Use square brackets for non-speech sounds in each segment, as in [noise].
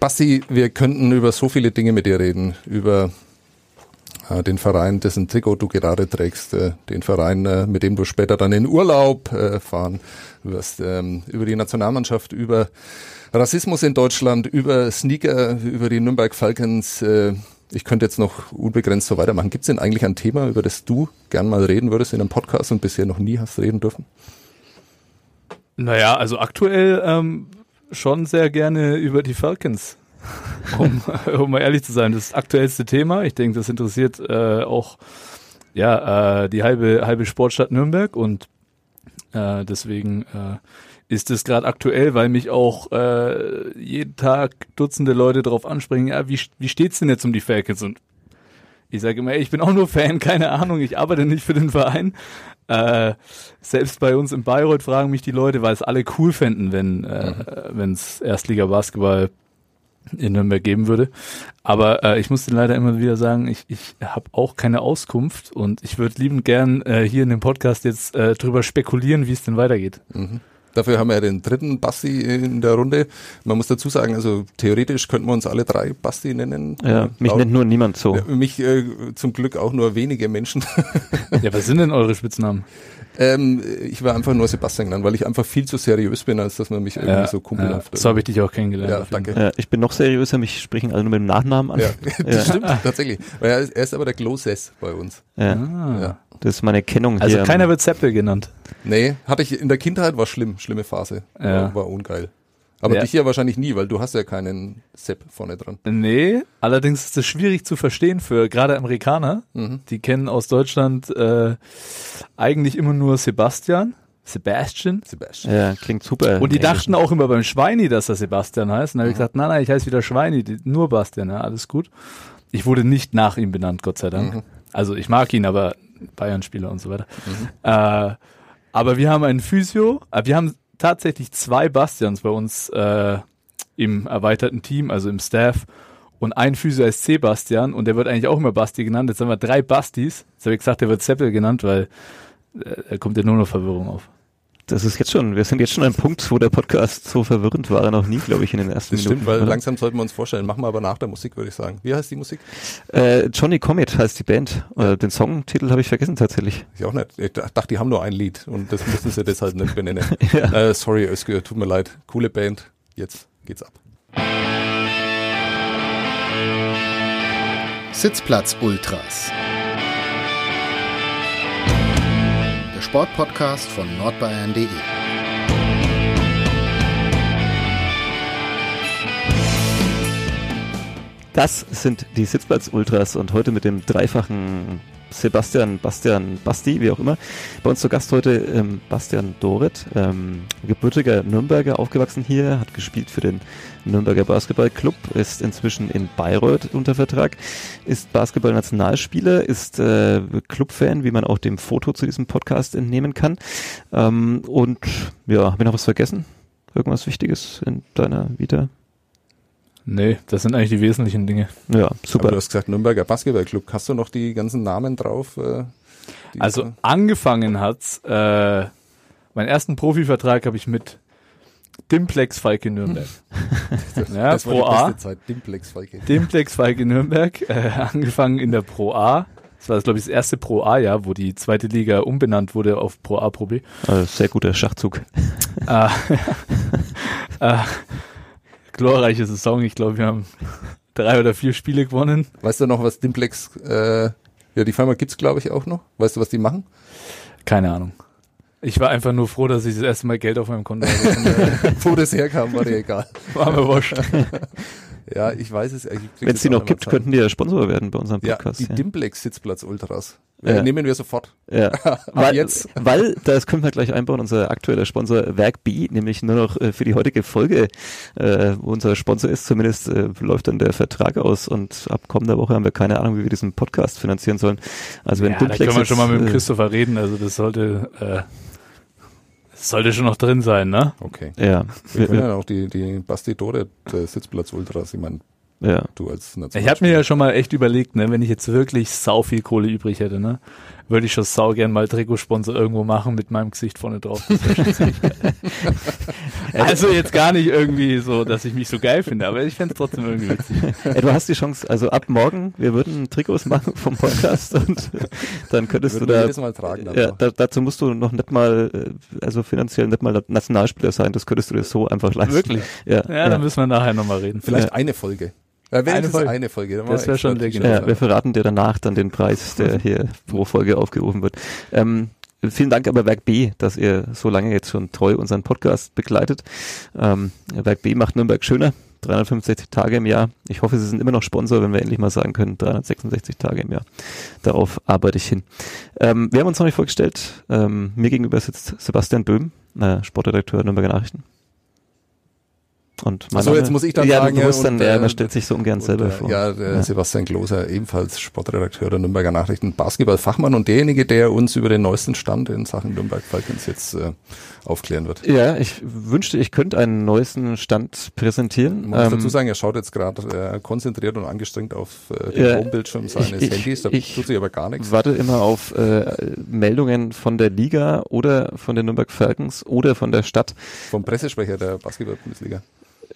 Basti, wir könnten über so viele Dinge mit dir reden. Über äh, den Verein, dessen Trikot du gerade trägst, äh, den Verein, äh, mit dem du später dann in Urlaub äh, fahren wirst, ähm, über die Nationalmannschaft, über Rassismus in Deutschland, über Sneaker, über die Nürnberg Falcons. Äh, ich könnte jetzt noch unbegrenzt so weitermachen. Gibt es denn eigentlich ein Thema, über das du gern mal reden würdest in einem Podcast und bisher noch nie hast reden dürfen? Naja, also aktuell ähm, schon sehr gerne über die Falcons. [laughs] um, um mal ehrlich zu sein, das aktuellste Thema. Ich denke, das interessiert äh, auch ja, äh, die halbe, halbe Sportstadt Nürnberg und äh, deswegen äh, ist es gerade aktuell, weil mich auch äh, jeden Tag Dutzende Leute darauf ansprechen, ja, wie, wie steht's denn jetzt um die Falcons? Und ich sage immer, ey, ich bin auch nur Fan, [laughs] keine Ahnung, ich arbeite nicht für den Verein. Äh, selbst bei uns in Bayreuth fragen mich die Leute, weil es alle cool fänden, wenn äh, mhm. es Erstliga-Basketball in Nürnberg geben würde. Aber äh, ich muss dir leider immer wieder sagen, ich, ich habe auch keine Auskunft und ich würde liebend gern äh, hier in dem Podcast jetzt äh, drüber spekulieren, wie es denn weitergeht. Mhm. Dafür haben wir ja den dritten Basti in der Runde. Man muss dazu sagen, also theoretisch könnten wir uns alle drei Basti nennen. Ja, mich nennt nur niemand so. Mich äh, zum Glück auch nur wenige Menschen. ja, was sind denn eure Spitznamen? Ähm, ich war einfach nur Sebastian genannt, weil ich einfach viel zu seriös bin, als dass man mich irgendwie ja, so kumpelhaft. Ja, so habe ich dich auch kennengelernt. Ja, danke. Ja, ich bin noch seriöser, mich sprechen alle nur mit dem Nachnamen an. Ja, [laughs] [laughs] das stimmt, tatsächlich. Er, er ist aber der Gloses bei uns. Ja. Ah. Ja. Das ist meine Kennung also hier. Also keiner wird Seppel genannt. Nee, hatte ich in der Kindheit, war schlimm, schlimme Phase. Ja. War, war ungeil. Aber ja. dich hier wahrscheinlich nie, weil du hast ja keinen Sepp vorne dran. Nee, allerdings ist es schwierig zu verstehen für gerade Amerikaner. Mhm. Die kennen aus Deutschland äh, eigentlich immer nur Sebastian. Sebastian. Sebastian. Ja, klingt super. Und die dachten auch immer beim Schweini, dass er Sebastian heißt. Und dann habe ich mhm. gesagt, nein, nein, ich heiße wieder Schweini, nur Bastian, ja, alles gut. Ich wurde nicht nach ihm benannt, Gott sei Dank. Mhm. Also ich mag ihn, aber Bayern-Spieler und so weiter. Mhm. Äh, aber wir haben einen Physio, äh, wir haben tatsächlich zwei Bastians bei uns äh, im erweiterten Team, also im Staff. Und ein Physio heißt Sebastian und der wird eigentlich auch immer Basti genannt. Jetzt haben wir drei Bastis. Jetzt habe ich gesagt, der wird Seppel genannt, weil äh, da kommt ja nur noch Verwirrung auf. Das ist jetzt schon, wir sind jetzt schon ein Punkt, wo der Podcast so verwirrend war noch nie, glaube ich, in den ersten das Minuten. Stimmt, weil oder? langsam sollten wir uns vorstellen. Machen wir aber nach der Musik, würde ich sagen. Wie heißt die Musik? Äh, Johnny Comet heißt die Band. Äh, den Songtitel habe ich vergessen tatsächlich. Ich auch nicht. Ich dachte, die haben nur ein Lied und das müssen sie deshalb nicht benennen. [laughs] ja. äh, sorry, Özgür, tut mir leid. Coole Band. Jetzt geht's ab. Sitzplatz Ultras. Sportpodcast von nordbayern.de. Das sind die Sitzplatz-Ultras und heute mit dem dreifachen Sebastian, Bastian, Basti, wie auch immer. Bei uns zu Gast heute ähm, Bastian Doret, ähm, gebürtiger Nürnberger, aufgewachsen hier, hat gespielt für den Nürnberger Basketballclub, ist inzwischen in Bayreuth unter Vertrag, ist Basketball-Nationalspieler, ist äh, Clubfan, wie man auch dem Foto zu diesem Podcast entnehmen kann. Ähm, und ja, habe ich noch was vergessen? Irgendwas Wichtiges in deiner Vita? Nee, das sind eigentlich die wesentlichen Dinge. Ja, super. Aber du hast gesagt, Nürnberger Basketballclub. Hast du noch die ganzen Namen drauf? Äh, also da? angefangen hat's, äh, meinen ersten Profivertrag habe ich mit Dimplex Falke Nürnberg. [laughs] ja, das Pro A. Dimplex Falke. Dimplex Falke Nürnberg, äh, angefangen in der Pro A. Das war, glaube ich, das erste Pro A-Jahr, wo die zweite Liga umbenannt wurde auf Pro A, Pro B. Also sehr guter Schachzug. äh, [laughs] äh, glorreiche Saison. Ich glaube, wir haben [laughs] drei oder vier Spiele gewonnen. Weißt du noch, was Dimplex, äh, ja, die Firma gibt's glaube ich auch noch. Weißt du, was die machen? Keine Ahnung. Ich war einfach nur froh, dass ich das erste Mal Geld auf meinem Konto hatte. [laughs] Wo das herkam, war dir egal. War mir wurscht. [laughs] ja, ich weiß es. Wenn es die noch gibt, könnten die ja Sponsor werden bei unserem Podcast. Ja, die ja. Dimplex Sitzplatz Ultras. Ja. Nehmen wir sofort. Ja. [laughs] weil, jetzt. weil, das können wir gleich einbauen, unser aktueller Sponsor Werk B, nämlich nur noch äh, für die heutige Folge, äh, wo unser Sponsor ist, zumindest äh, läuft dann der Vertrag aus und ab kommender Woche haben wir keine Ahnung, wie wir diesen Podcast finanzieren sollen. Also wenn ja, Dimplex da können wir schon mal mit dem äh, Christopher reden, also das sollte, äh, sollte schon noch drin sein, ne? Okay. Ja. Wir können ja auch die, die Basti Dore Sitzplatz Ultras, ich meine, ja. Du als Ich habe mir ja schon mal echt überlegt, ne, wenn ich jetzt wirklich sau viel Kohle übrig hätte, ne, würde ich schon sau gern mal Trikotsponsor irgendwo machen mit meinem Gesicht vorne drauf. [laughs] also jetzt gar nicht irgendwie so, dass ich mich so geil finde, aber ich fände es trotzdem irgendwie witzig. Ey, du hast die Chance, also ab morgen, wir würden Trikots machen vom Podcast und dann könntest du da, Mal tragen, ja, da, dazu musst du noch nicht mal, äh, also finanziell nicht mal Nationalspieler sein, das könntest du dir so einfach leisten. Wirklich? Ja, Ja, dann müssen wir nachher nochmal reden. Vielleicht Ja. eine Folge. Ja, wenn Eine Folge. eine Folge. dann Das machen wir wär schon legendär. Ja, wir verraten dir danach dann den Preis, der [laughs] hier pro Folge aufgerufen wird. Ähm, vielen Dank aber Werk B, dass ihr so lange jetzt schon treu unseren Podcast begleitet. Ähm, Werk B macht Nürnberg schöner. 365 Tage im Jahr. Ich hoffe, Sie sind immer noch Sponsor, wenn wir endlich mal sagen können, 366 Tage im Jahr. Darauf arbeite ich hin. Ähm, wir haben uns noch nicht vorgestellt. Ähm, mir gegenüber sitzt Sebastian Böhm, äh, Sportredakteur Nürnberger Nachrichten. Und Ach so, jetzt muss ich dann ja, sagen, du musst dann, und, ja, man stellt sich so ungern Und, selber äh, vor. Ja, der Ja. Sebastian Gloser, ebenfalls Sportredakteur der Nürnberger Nachrichten, Basketballfachmann und derjenige, der uns über den neuesten Stand in Sachen Nürnberg Falcons jetzt äh, aufklären wird. Ja, ich wünschte, ich könnte einen neuesten Stand präsentieren. Man muss Ähm, dazu sagen, er schaut jetzt gerade äh, konzentriert und angestrengt auf äh, den Homebildschirm seines ich- Handys, da ich- tut sich aber gar nichts. warte immer auf äh, Meldungen von der Liga oder von den Nürnberg Falcons oder von der Stadt. Vom Pressesprecher der Basketball-Bundesliga.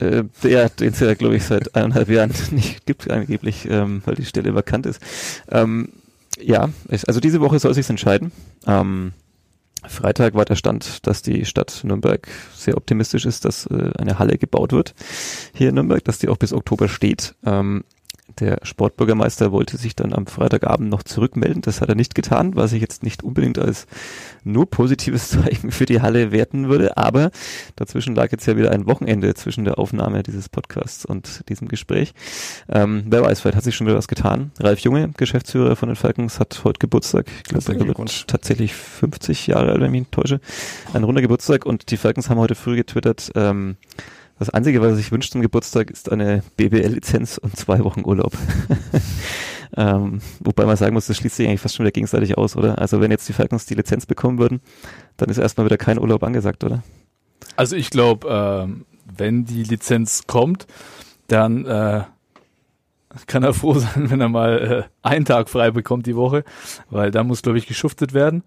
Äh, ja, den es ja, glaube ich, seit eineinhalb Jahren [laughs] nicht gibt, angeblich, ähm, weil die Stelle vakant ist. Ähm, ja, also diese Woche soll sich's entscheiden. Ähm, Freitag war der Stand, dass die Stadt Nürnberg sehr optimistisch ist, dass äh, eine Halle gebaut wird hier in Nürnberg, dass die auch bis Oktober steht. Ähm, der Sportbürgermeister wollte sich dann am Freitagabend noch zurückmelden. Das hat er nicht getan, was ich jetzt nicht unbedingt als nur positives [laughs] Zeichen für die Halle werten würde. Aber dazwischen lag jetzt ja wieder ein Wochenende zwischen der Aufnahme dieses Podcasts und diesem Gespräch. Ähm, wer weiß, vielleicht hat sich schon wieder was getan. Ralf Junge, Geschäftsführer von den Falcons, hat heute Geburtstag. Ich glaube, er wird tatsächlich 50 Jahre alt, wenn ich mich täusche. Ein runder Geburtstag und die Falcons haben heute früh getwittert, ähm, das Einzige, was er sich wünscht zum Geburtstag, ist eine BBL-Lizenz und zwei Wochen Urlaub. [laughs] ähm, wobei man sagen muss, das schließt sich eigentlich fast schon wieder gegenseitig aus, oder? Also wenn jetzt die Falcons die Lizenz bekommen würden, dann ist erstmal wieder kein Urlaub angesagt, oder? Also ich glaube, ähm, wenn die Lizenz kommt, dann äh, kann er froh [laughs] sein, wenn er mal äh, einen Tag frei bekommt die Woche, weil da muss, glaube ich, geschuftet werden.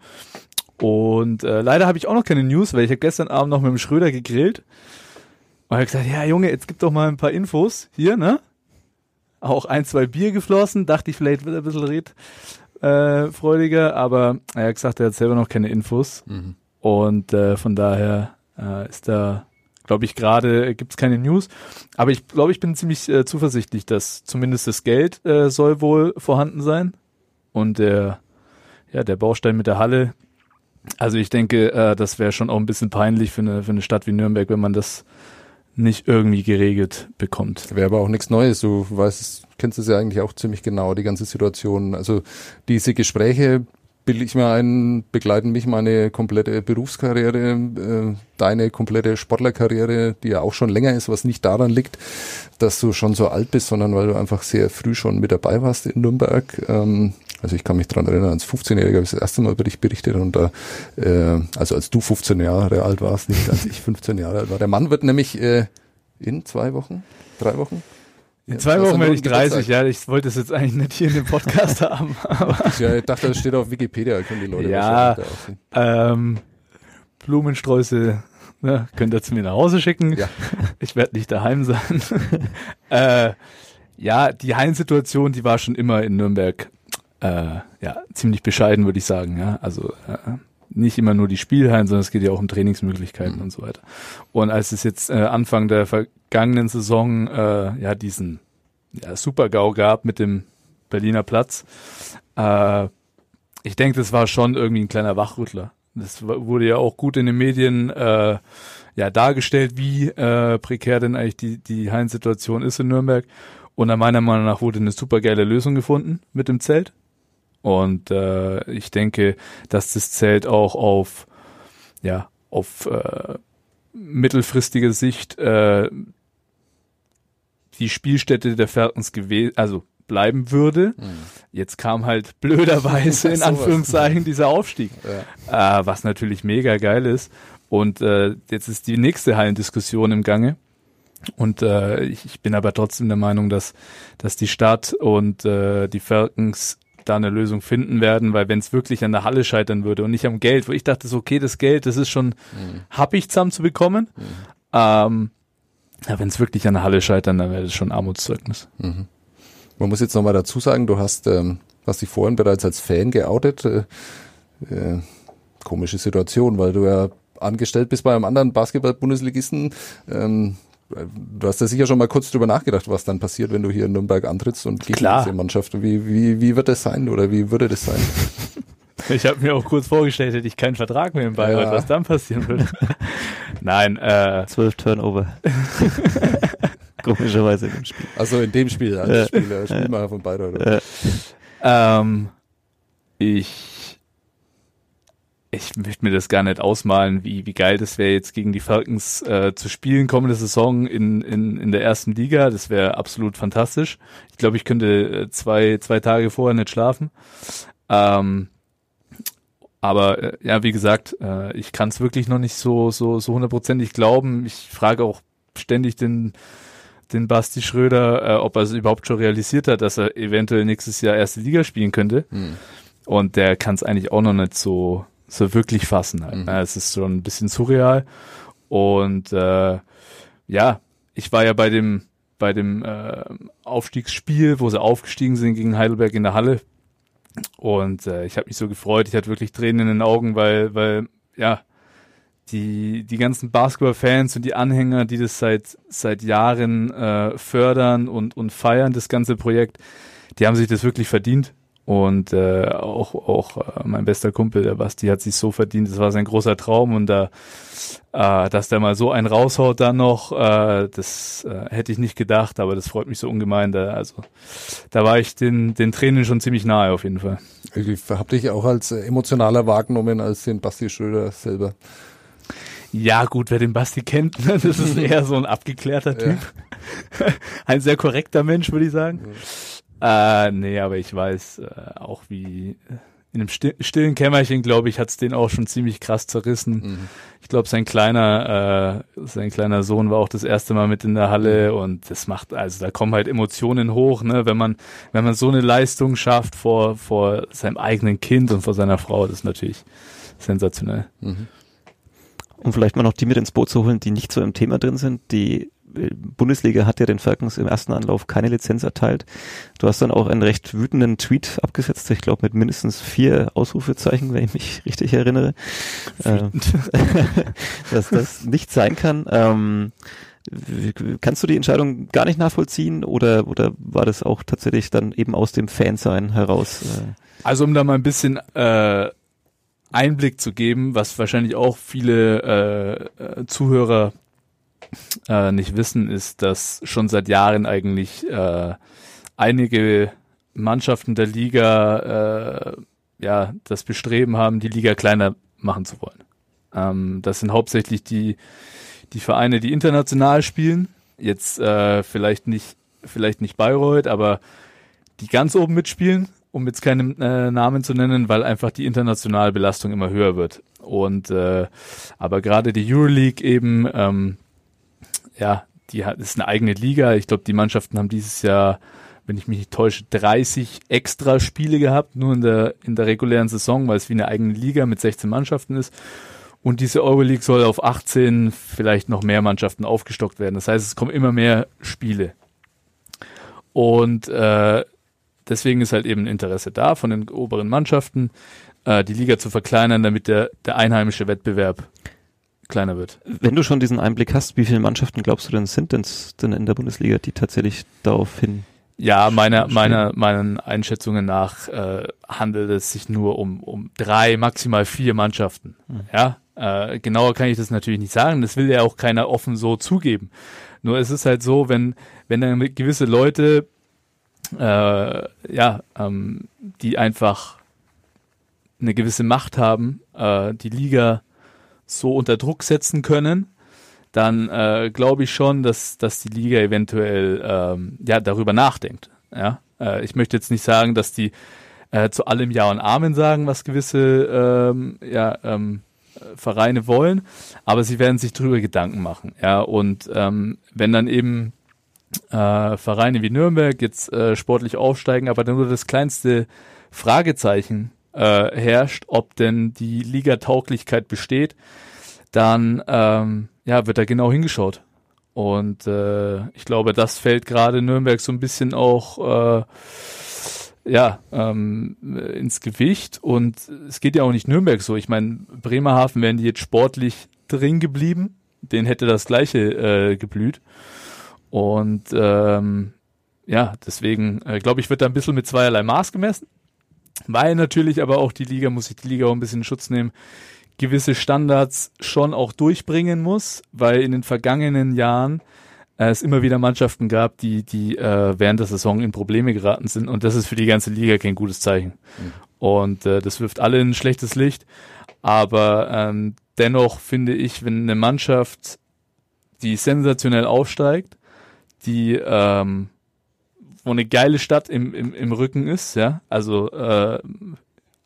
Und äh, leider habe ich auch noch keine News, weil ich habe gestern Abend noch mit dem Schröder gegrillt. Und er hat gesagt, ja Junge, jetzt gib doch mal ein paar Infos hier, ne? Auch ein, zwei Bier geflossen, dachte ich, vielleicht wird er ein bisschen red, äh, freudiger, aber er hat gesagt, er hat selber noch keine Infos. Mhm. Und äh, von daher äh, ist da, glaube ich, gerade gibt es keine News. Aber ich glaube, ich bin ziemlich äh, zuversichtlich, dass zumindest das Geld äh, soll wohl vorhanden sein. Und der, ja, der Baustein mit der Halle. Also ich denke, äh, das wäre schon auch ein bisschen peinlich für eine, für eine Stadt wie Nürnberg, wenn man das nicht irgendwie geregelt bekommt. Wäre aber auch nichts Neues. Du weißt, kennst es ja eigentlich auch ziemlich genau, die ganze Situation. Also diese Gespräche, bilde ich mir ein, begleiten mich meine komplette Berufskarriere, äh, deine komplette Sportlerkarriere, die ja auch schon länger ist, was nicht daran liegt, dass du schon so alt bist, sondern weil du einfach sehr früh schon mit dabei warst in Nürnberg. Ähm, also ich kann mich dran erinnern, als 15-Jähriger habe ich das erste Mal über dich berichtet und da, äh, also als du 15 Jahre alt warst, nicht als ich 15 Jahre alt war. Der Mann wird nämlich äh, in zwei Wochen, drei Wochen? In zwei Wochen werde ich ein Geburtstag. 30, ja. Ich wollte es jetzt eigentlich nicht hier in dem Podcast [laughs] haben. Aber Ja, ich dachte, das steht auf Wikipedia, können die Leute Ja. ähm, Blumensträuße ne, könnt ihr zu mir nach Hause schicken. Ja. Ich werde nicht daheim sein. [laughs] äh, ja, die Hallensituation, die war schon immer in Nürnberg äh, ja ziemlich bescheiden, würde ich sagen. Ja, also äh, nicht immer nur die Spielhallen, sondern es geht ja auch um Trainingsmöglichkeiten Mhm. und so weiter. Und als es jetzt äh, Anfang der vergangenen Saison äh, ja diesen ja, Super-GAU gab mit dem Berliner Platz, äh, ich denke, das war schon irgendwie ein kleiner Wachrüttler. Das wurde ja auch gut in den Medien äh, ja dargestellt, wie äh, prekär denn eigentlich die, die Hallensituation ist in Nürnberg. Und meiner Meinung nach wurde eine super geile Lösung gefunden mit dem Zelt. Und äh, ich denke, dass das Zelt auch auf ja auf äh, mittelfristige Sicht äh, die Spielstätte der Falcons gewesen, also bleiben würde. Jetzt kam halt blöderweise [laughs] in. Anführungszeichen dieser Aufstieg, Ja. äh, was natürlich mega geil ist. Und äh, jetzt ist die nächste Hallendiskussion im Gange. Und äh, ich, ich bin aber trotzdem der Meinung, dass, dass die Stadt und äh, die Falcons da eine Lösung finden werden, weil wenn es wirklich an der Halle scheitern würde und nicht am Geld, wo ich dachte so, okay, das Geld, das ist schon mhm. happig zusammen zu bekommen. Mhm. Ähm, ja, wenn es wirklich an der Halle scheitern, dann wäre das schon Armutszeugnis. Mhm. Man muss jetzt nochmal dazu sagen, du hast, ähm, hast dich vorhin bereits als Fan geoutet. Äh, äh, komische Situation, weil du ja angestellt bist bei einem anderen Basketball-Bundesligisten. Ähm, du hast ja sicher schon mal kurz drüber nachgedacht, was dann passiert, wenn du hier in Nürnberg antrittst und gegen Klar. diese Mannschaft. Wie, wie, wie wird das sein oder wie würde das sein? [laughs] Ich habe mir auch kurz vorgestellt, hätte ich keinen Vertrag mehr in Bayreuth, ja. was dann passieren würde. [laughs] Nein, äh. Zwölf Turnover. [laughs] Komischerweise in dem Spiel. Also in dem Spiel, ja. Spieler, Spielmacher von Bayreuth. Ja. Ähm, ich ich möchte mir das gar nicht ausmalen, wie, wie geil das wäre, jetzt gegen die Falcons äh, zu spielen, kommende Saison in, in, in der ersten Liga. Das wäre absolut fantastisch. Ich glaube, ich könnte äh, zwei, zwei Tage vorher nicht schlafen. Ähm, aber äh, ja, wie gesagt, äh, ich kann es wirklich noch nicht so so so hundertprozentig glauben. Ich frage auch ständig den den Basti Schröder, äh, ob er es überhaupt schon realisiert hat, dass er eventuell nächstes Jahr erste Liga spielen könnte. Hm. Und der kann es eigentlich auch noch nicht so so wirklich fassen halt. Mhm. Es ist schon ein bisschen surreal. Und äh, ja, ich war ja bei dem bei dem äh, Aufstiegsspiel, wo sie aufgestiegen sind gegen Heidelberg in der Halle. Und äh, ich habe mich so gefreut, ich hatte wirklich Tränen in den Augen, weil, weil, ja, die, die ganzen Basketball-Fans und die Anhänger, die das seit, seit Jahren äh, fördern und, und feiern, das ganze Projekt, die haben sich das wirklich verdient. Und äh, auch, auch äh, mein bester Kumpel, der Basti, hat sich so verdient. Das war sein großer Traum. Und da, äh, dass der mal so einen raushaut dann noch, äh, das äh, hätte ich nicht gedacht, aber das freut mich so ungemein. Da, also da war ich den, den Tränen schon ziemlich nahe auf jeden Fall. Ich habe dich auch als emotionaler wahrgenommen als den Basti Schröder selber. Ja, gut, wer den Basti kennt, ne, das ist eher so ein abgeklärter [laughs] Typ. Ja. [laughs] ein sehr korrekter Mensch, würde ich sagen. Ja. Äh, nee, aber ich weiß äh, auch, wie äh, in einem stillen Kämmerchen, glaube ich, hat's den auch schon ziemlich krass zerrissen. Mhm. Ich glaube, sein kleiner, äh, sein kleiner Sohn war auch das erste Mal mit in der Halle mhm. und das macht, also da kommen halt Emotionen hoch, ne, wenn man, wenn man so eine Leistung schafft vor, vor seinem eigenen Kind und vor seiner Frau, das ist natürlich sensationell. Mhm. Um vielleicht mal noch die mit ins Boot zu holen, die nicht so im Thema drin sind, die Bundesliga hat ja den Falcons im ersten Anlauf keine Lizenz erteilt. Du hast dann auch einen recht wütenden Tweet abgesetzt, ich glaube mit mindestens vier Ausrufezeichen, wenn ich mich richtig erinnere, äh, [laughs] dass das nicht sein kann. Ähm, kannst du die Entscheidung gar nicht nachvollziehen oder, oder war das auch tatsächlich dann eben aus dem Fansein heraus? Äh? Also um da mal ein bisschen äh, Einblick zu geben, was wahrscheinlich auch viele äh, äh Zuhörer äh, nicht wissen, ist, dass schon seit Jahren eigentlich äh, einige Mannschaften der Liga äh, ja das Bestreben haben, die Liga kleiner machen zu wollen. Ähm, das sind hauptsächlich die die Vereine, die international spielen. Jetzt äh, vielleicht nicht vielleicht nicht Bayreuth, aber die ganz oben mitspielen, um jetzt keinen äh, Namen zu nennen, weil einfach die internationale Belastung immer höher wird. Und äh, aber gerade die Euroleague eben ähm, ja, die hat, ist eine eigene Liga. Ich glaube, die Mannschaften haben dieses Jahr, wenn ich mich nicht täusche, 30 extra Spiele gehabt, nur in der, in der regulären Saison, weil es wie eine eigene Liga mit 16 Mannschaften ist. Und diese Euroleague soll auf 18, vielleicht noch mehr Mannschaften aufgestockt werden. Das heißt, es kommen immer mehr Spiele. Und äh, deswegen ist halt eben ein Interesse da von den oberen Mannschaften, äh, die Liga zu verkleinern, damit der, der einheimische Wettbewerb kleiner wird. Wenn du schon diesen Einblick hast, wie viele Mannschaften glaubst du denn sind denn, in der Bundesliga, die tatsächlich darauf hin? Ja, meiner, meiner, meinen Einschätzungen nach äh, handelt es sich nur um, um drei, maximal vier Mannschaften. Mhm. Ja, äh, genauer kann ich das natürlich nicht sagen. Das will ja auch keiner offen so zugeben. Nur es ist halt so, wenn, wenn dann gewisse Leute, äh, ja, ähm, die einfach eine gewisse Macht haben, äh, die Liga so unter Druck setzen können, dann äh, glaube ich schon, dass, dass die Liga eventuell ähm, ja, darüber nachdenkt. Ja? Äh, ich möchte jetzt nicht sagen, dass die äh, zu allem Ja und Amen sagen, was gewisse ähm, ja, ähm, Vereine wollen, aber sie werden sich darüber Gedanken machen. Ja? Und ähm, wenn dann eben äh, Vereine wie Nürnberg jetzt äh, sportlich aufsteigen, aber dann nur das kleinste Fragezeichen äh, herrscht, ob denn die Ligatauglichkeit besteht, dann ähm, ja, wird da genau hingeschaut. Und äh, ich glaube, das fällt gerade Nürnberg so ein bisschen auch äh, ja, ähm, ins Gewicht. Und es geht ja auch nicht Nürnberg so. Ich meine, Bremerhaven wären die jetzt sportlich drin geblieben. Den hätte das gleiche äh, geblüht. Und ähm, ja, deswegen äh, glaube ich, wird da ein bisschen mit zweierlei Maß gemessen. Weil natürlich aber auch die Liga, muss ich die Liga auch ein bisschen in Schutz nehmen, gewisse Standards schon auch durchbringen muss, weil in den vergangenen Jahren äh, es immer wieder Mannschaften gab, die, die äh, während der Saison in Probleme geraten sind und das ist für die ganze Liga kein gutes Zeichen. Mhm. Und äh, das wirft alle in ein schlechtes Licht. Aber ähm, dennoch finde ich, wenn eine Mannschaft, die sensationell aufsteigt, die ähm, wo eine geile Stadt im, im, im Rücken ist, ja, also äh,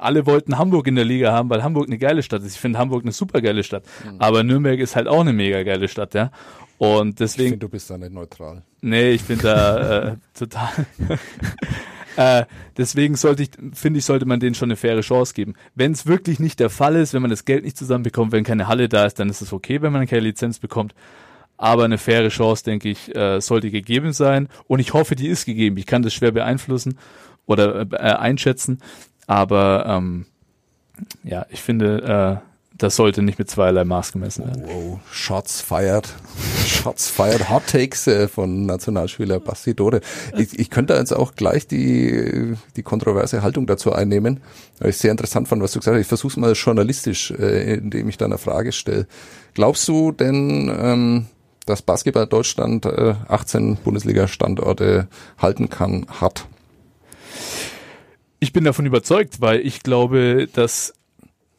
alle wollten Hamburg in der Liga haben, weil Hamburg eine geile Stadt ist. Ich finde Hamburg eine super geile Stadt. Mhm. Aber Nürnberg ist halt auch eine mega geile Stadt, ja. Und deswegen. Ich finde, du bist da nicht neutral. Nee, ich bin da äh, [laughs] total. [laughs] äh, deswegen sollte ich, finde ich, sollte man denen schon eine faire Chance geben. Wenn es wirklich nicht der Fall ist, wenn man das Geld nicht zusammenbekommt, wenn keine Halle da ist, dann ist es okay, wenn man keine Lizenz bekommt. Aber eine faire Chance, denke ich, äh, sollte gegeben sein. Und ich hoffe, die ist gegeben. Ich kann das schwer beeinflussen oder äh, einschätzen. Aber ähm, ja, ich finde, äh, das sollte nicht mit zweierlei Maß gemessen werden. Wow, Shots fired. [laughs] Shots fired. Hot Takes äh, von Nationalspieler Basti Dore. Ich, ich könnte jetzt auch gleich die, die kontroverse Haltung dazu einnehmen, weil ich sehr interessant fand, was du gesagt hast. Ich versuche es mal journalistisch, äh, indem ich da eine Frage stelle. Glaubst du denn, ähm, dass Basketball Deutschland äh, 18 Bundesliga-Standorte halten kann, hat? Ich bin davon überzeugt, weil ich glaube, dass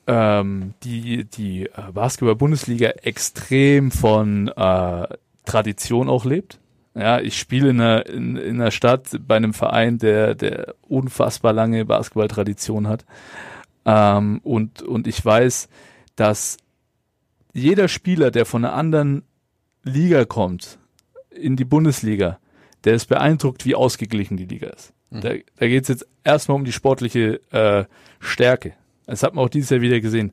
ähm, die, die äh, Basketball-Bundesliga extrem von äh, Tradition auch lebt. Ja, ich spiele in einer, in, in einer Stadt bei einem Verein, der, der unfassbar lange Basketball-Tradition hat. Ähm, und, und ich weiß, dass jeder Spieler, der von einer anderen Liga kommt, in die Bundesliga, der ist beeindruckt, wie ausgeglichen die Liga ist. Mhm. Da, da geht es jetzt erstmal um die sportliche äh, Stärke. Das hat man auch dieses Jahr wieder gesehen.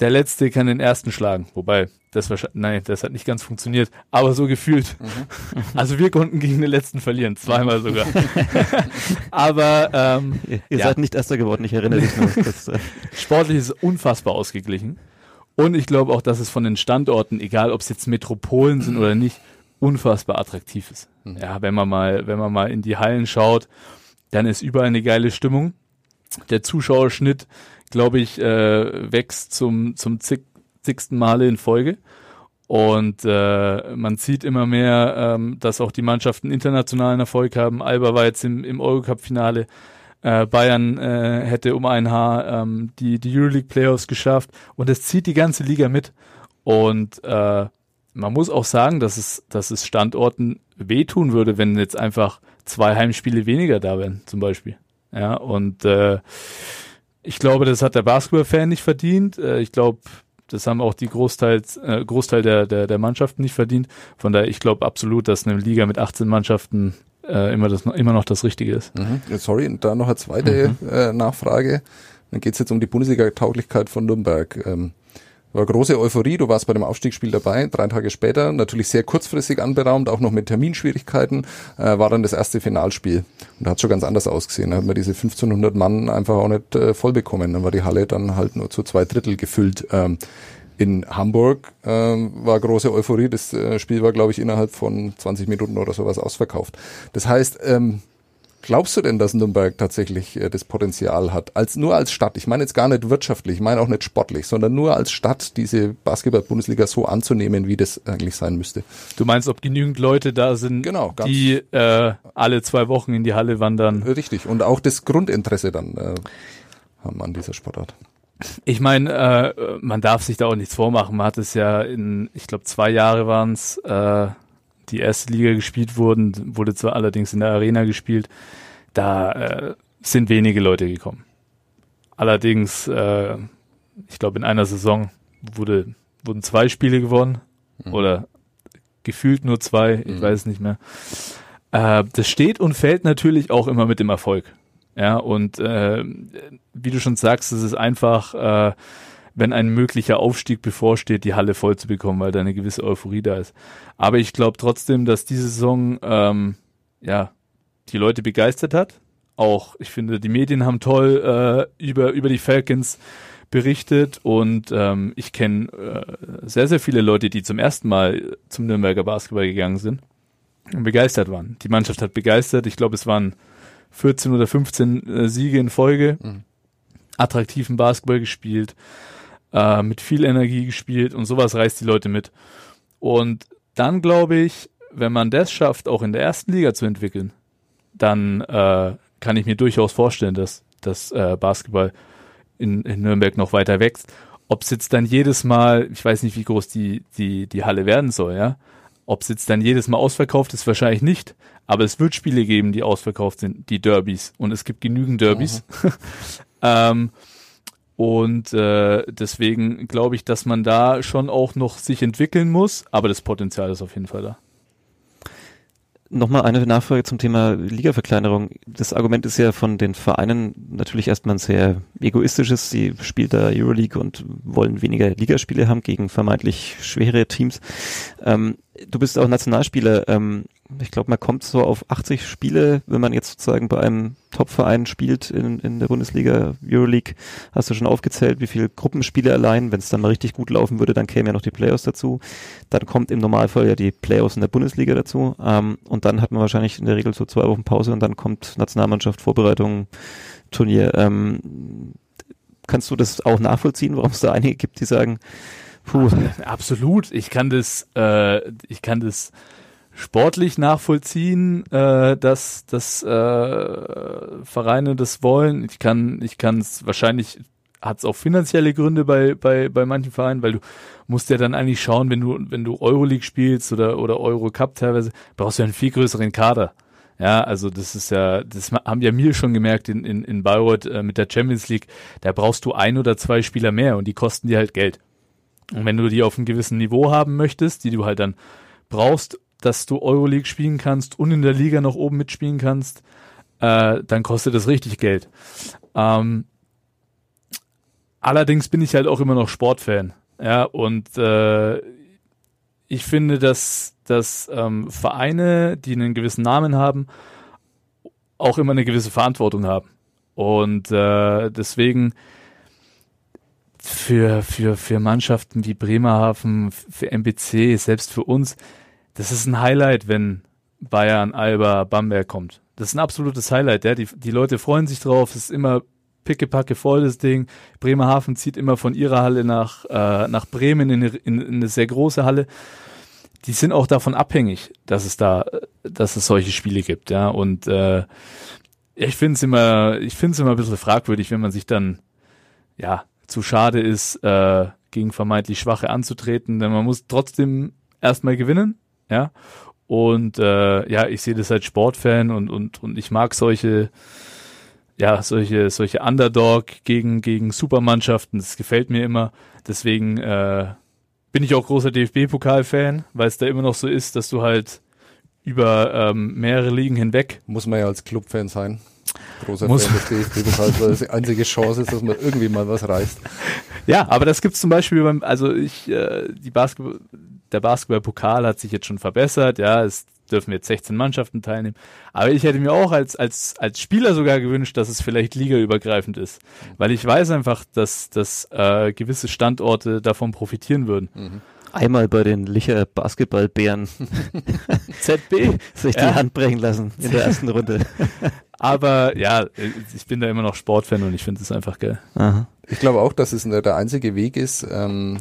Der letzte kann den ersten schlagen, wobei das wahrscheinlich, nein, das hat nicht ganz funktioniert, aber so gefühlt. Mhm. [laughs] Also wir konnten gegen den letzten verlieren, zweimal sogar. [laughs] aber ähm, ihr, ja. seid nicht Erster geworden, ich erinnere mich noch. Das, äh Sportlich ist unfassbar ausgeglichen. Und ich glaube auch, dass es von den Standorten, egal ob es jetzt Metropolen sind oder nicht, unfassbar attraktiv ist. Mhm. Ja, wenn man mal, wenn man mal in die Hallen schaut, dann ist überall eine geile Stimmung. Der Zuschauerschnitt, glaube ich, äh, wächst zum, zum zig, zigsten Male in Folge. Und äh, man sieht immer mehr, ähm, dass auch die Mannschaften internationalen Erfolg haben. Alba war jetzt im, im Eurocup-Finale. Äh, Bayern äh, hätte um ein Haar ähm, die, die Euroleague Playoffs geschafft. Und es zieht die ganze Liga mit. Und äh, man muss auch sagen, dass es, dass es Standorten wehtun würde, wenn jetzt einfach zwei Heimspiele weniger da wären, zum Beispiel. Ja, und äh, ich glaube, das hat der Basketball-Fan nicht verdient. Äh, ich glaube, das haben auch die Großteils, äh, Großteil der, der, der Mannschaften nicht verdient. Von daher, ich glaube absolut, dass eine Liga mit 18 Mannschaften äh, immer, das, immer noch das Richtige ist. Mhm. Sorry, und da noch eine zweite mhm. äh, Nachfrage. Dann geht es jetzt um die Bundesliga-Tauglichkeit von Nürnberg. Ähm, war große Euphorie, du warst bei dem Aufstiegsspiel dabei, drei Tage später, natürlich sehr kurzfristig anberaumt, auch noch mit Terminschwierigkeiten, äh, war dann das erste Finalspiel. Und da hat schon ganz anders ausgesehen. Da hat man diese 1500 Mann einfach auch nicht äh, voll bekommen. Dann war die Halle dann halt nur zu zwei Drittel gefüllt. Ähm, in Hamburg ähm, war große Euphorie. Das äh, Spiel war, glaube ich, innerhalb von 20 Minuten oder sowas ausverkauft. Das heißt, ähm, Glaubst du denn, dass Nürnberg tatsächlich äh, das Potenzial hat, als nur als Stadt? Ich meine jetzt gar nicht wirtschaftlich, ich meine auch nicht sportlich, sondern nur als Stadt diese Basketball-Bundesliga so anzunehmen, wie das eigentlich sein müsste. Du meinst, ob genügend Leute da sind, genau, die äh, alle zwei Wochen in die Halle wandern? Richtig und auch das Grundinteresse dann äh, haben an dieser Sportart. Ich meine, äh, man darf sich da auch nichts vormachen. Man hat es ja in, ich glaube, zwei Jahre waren es. Äh, die erste Liga gespielt wurden, wurde zwar allerdings in der Arena gespielt, da äh, sind wenige Leute gekommen. Allerdings, äh, ich glaube, in einer Saison wurde, wurden zwei Spiele gewonnen mhm. oder gefühlt nur zwei, ich mhm. weiß nicht mehr. Äh, das steht und fällt natürlich auch immer mit dem Erfolg. Ja, und äh, wie du schon sagst, es ist einfach, äh, wenn ein möglicher Aufstieg bevorsteht, die Halle voll zu bekommen, weil da eine gewisse Euphorie da ist. Aber ich glaube trotzdem, dass diese Saison ähm, ja die Leute begeistert hat. Auch, ich finde, die Medien haben toll äh, über, über die Falcons berichtet und ähm, ich kenne äh, sehr, sehr viele Leute, die zum ersten Mal zum Nürnberger Basketball gegangen sind und begeistert waren. Die Mannschaft hat begeistert. Ich glaube, es waren 14 oder 15 äh, Siege in Folge, mhm. attraktiven Basketball gespielt, äh, mit viel Energie gespielt und sowas reißt die Leute mit. Und dann glaube ich, wenn man das schafft, auch in der ersten Liga zu entwickeln, dann äh, kann ich mir durchaus vorstellen, dass das äh, Basketball in, in Nürnberg noch weiter wächst. Ob es jetzt dann jedes Mal, ich weiß nicht, wie groß die, die, die Halle werden soll, ja. Ob es jetzt dann jedes Mal ausverkauft ist, wahrscheinlich nicht. Aber es wird Spiele geben, die ausverkauft sind, die Derbys. Und es gibt genügend Derbys. [laughs] ähm, und äh, deswegen glaube ich, dass man da schon auch noch sich entwickeln muss, aber das Potenzial ist auf jeden Fall da. Nochmal eine Nachfrage zum Thema Ligaverkleinerung. Das Argument ist ja von den Vereinen natürlich erstmal ein sehr egoistisches. Sie spielen da Euroleague und wollen weniger Ligaspiele haben gegen vermeintlich schwere Teams. Ähm, du bist auch Nationalspieler. Ähm, ich glaube, man kommt so auf 80 Spiele, wenn man jetzt sozusagen bei einem Top-Verein spielt in, in der Bundesliga, Euroleague. Hast du schon aufgezählt, wie viele Gruppenspiele allein, wenn es dann mal richtig gut laufen würde, dann kämen ja noch die Playoffs dazu. Dann kommt im Normalfall ja die Playoffs in der Bundesliga dazu. Ähm, und dann hat man wahrscheinlich in der Regel so zwei Wochen Pause und dann kommt Nationalmannschaft, Vorbereitung, Turnier. Ähm, kannst du das auch nachvollziehen, warum es da einige gibt, die sagen, Puh. Absolut. Ich kann das, äh, ich kann das sportlich nachvollziehen, äh, dass, dass äh, Vereine das wollen. Ich kann, ich kann es wahrscheinlich hat es auch finanzielle Gründe bei, bei, bei manchen Vereinen, weil du musst ja dann eigentlich schauen, wenn du, wenn du Euroleague spielst oder, oder Eurocup teilweise, brauchst du ja einen viel größeren Kader. Ja, also das ist ja, das haben ja mir schon gemerkt in, in, in Bayreuth äh, mit der Champions League, da brauchst du ein oder zwei Spieler mehr und die kosten dir halt Geld. Und wenn du die auf einem gewissen Niveau haben möchtest, die du halt dann brauchst, dass du Euroleague spielen kannst und in der Liga noch oben mitspielen kannst, äh, dann kostet das richtig Geld. Ähm, allerdings bin ich halt auch immer noch Sportfan. Ja, und äh, ich finde, dass, dass ähm, Vereine, die einen gewissen Namen haben, auch immer eine gewisse Verantwortung haben. Und äh, deswegen für, für, für Mannschaften wie Bremerhaven, für MBC, selbst für uns, das ist ein Highlight, wenn Bayern, Alba, Bamberg kommt. Das ist ein absolutes Highlight, ja. Die, die Leute freuen sich drauf, es ist immer pickepacke voll, das Ding. Bremerhaven zieht immer von ihrer Halle nach, äh, nach Bremen in eine, in, in eine sehr große Halle. Die sind auch davon abhängig, dass es da, dass es solche Spiele gibt, ja. Und äh, ich finde es immer, ich finde es immer ein bisschen fragwürdig, wenn man sich dann, ja, zu schade ist, äh, gegen vermeintlich Schwache anzutreten, denn man muss trotzdem erstmal gewinnen, ja. Und äh, ja, ich sehe das als Sportfan und, und, und ich mag solche, ja, solche, solche Underdog gegen, gegen Supermannschaften. Das gefällt mir immer. Deswegen äh, bin ich auch großer DFB-Pokal-Fan, weil es da immer noch so ist, dass du halt über ähm, mehrere Ligen hinweg. Muss man ja als Clubfan sein großer Muss. Fan des DFB-Pokals, weil das die einzige Chance ist, dass man irgendwie mal was reißt. Ja, aber das gibt's zum Beispiel beim, also ich, äh, die Basketball, der Basketballpokal hat sich jetzt schon verbessert, ja, es dürfen jetzt 16 Mannschaften teilnehmen. Aber ich hätte mir auch als, als, als Spieler sogar gewünscht, dass es vielleicht ligaübergreifend ist. Weil ich weiß einfach, dass, dass äh, gewisse Standorte davon profitieren würden. Mhm einmal bei den Licher Basketballbären [laughs] ZB [laughs] sich ja. die Hand brechen lassen in der ersten Runde. [laughs] Aber ja, ich bin da immer noch Sportfan und ich finde es einfach geil. Aha. Ich glaube auch, dass es der einzige Weg ist, ähm,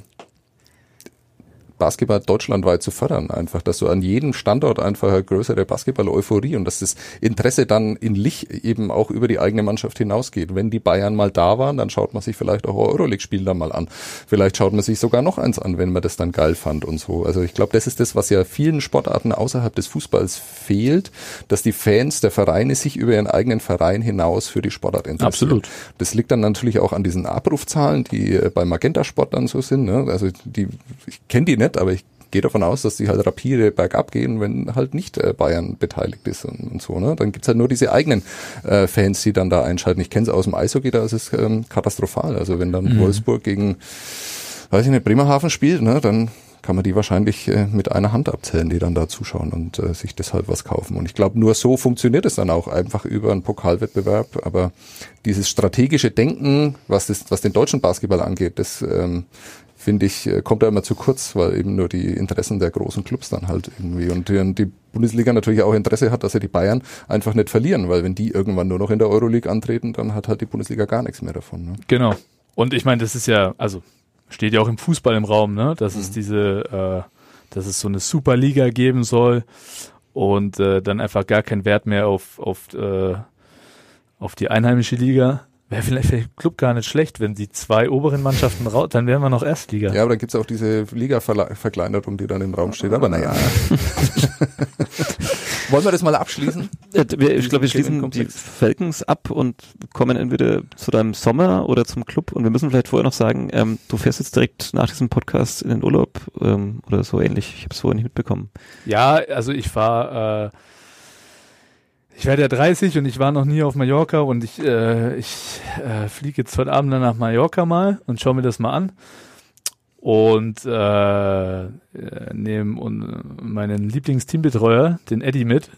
Basketball deutschlandweit zu fördern, einfach, dass du an jedem Standort einfach eine größere Basketball-Euphorie und dass das Interesse dann in Lich eben auch über die eigene Mannschaft hinausgeht. Wenn die Bayern mal da waren, dann schaut man sich vielleicht auch Euroleague-Spiel dann mal an. Vielleicht schaut man sich sogar noch eins an, wenn man das dann geil fand und so. Also ich glaube, das ist das, was ja vielen Sportarten außerhalb des Fußballs fehlt, dass die Fans der Vereine sich über ihren eigenen Verein hinaus für die Sportart interessieren. Absolut. Das liegt dann natürlich auch an diesen Abrufzahlen, die bei Magenta Sport dann so sind. Ne? Also die, ich kenne die nicht, aber ich gehe davon aus, dass die halt rapide bergab gehen, wenn halt nicht äh, Bayern beteiligt ist und, und so. Ne? Dann gibt's halt nur diese eigenen äh, Fans, die dann da einschalten. Ich kenne es aus dem Eishockey, da ist es ähm, katastrophal. Also wenn dann Mhm. Wolfsburg gegen, weiß ich nicht, Bremerhaven spielt, ne, dann kann man die wahrscheinlich äh, mit einer Hand abzählen, die dann da zuschauen und äh, sich deshalb was kaufen. Und ich glaube, nur so funktioniert es dann auch einfach über einen Pokalwettbewerb. Aber dieses strategische Denken, was, das, was den deutschen Basketball angeht, das ähm, finde ich, äh, kommt da immer zu kurz, weil eben nur die Interessen der großen Clubs dann halt irgendwie und die, die Bundesliga natürlich auch Interesse hat, dass ja die Bayern einfach nicht verlieren, weil wenn die irgendwann nur noch in der Euroleague antreten, dann hat halt die Bundesliga gar nichts mehr davon. Ne? Genau. Und ich meine, das ist ja, also steht ja auch im Fußball im Raum, ne? Dass Mhm. es diese, äh, dass es so eine Superliga geben soll und äh, dann einfach gar kein Wert mehr auf auf äh, auf die einheimische Liga. Wäre vielleicht für den Club gar nicht schlecht, wenn die zwei oberen Mannschaften raus, dann wären wir noch Erstliga. Ja, aber dann gibt's auch diese Liga-Verkleinerung, die dann im Raum steht. Aber naja. [laughs] Wollen wir das mal abschließen? Ich glaube, wir schließen die. Falcons ab und kommen entweder zu deinem Sommer oder zum Club. Und wir müssen vielleicht vorher noch sagen, ähm, du fährst jetzt direkt nach diesem Podcast in den Urlaub ähm, oder so ähnlich. Ich habe es vorher nicht mitbekommen. Ja, also ich war, äh, ich werde ja 30 und ich war noch nie auf Mallorca und ich, äh, ich äh, fliege jetzt heute Abend dann nach Mallorca mal und schaue mir das mal an und äh, äh, nehme meinen Lieblingsteambetreuer, den Eddie mit,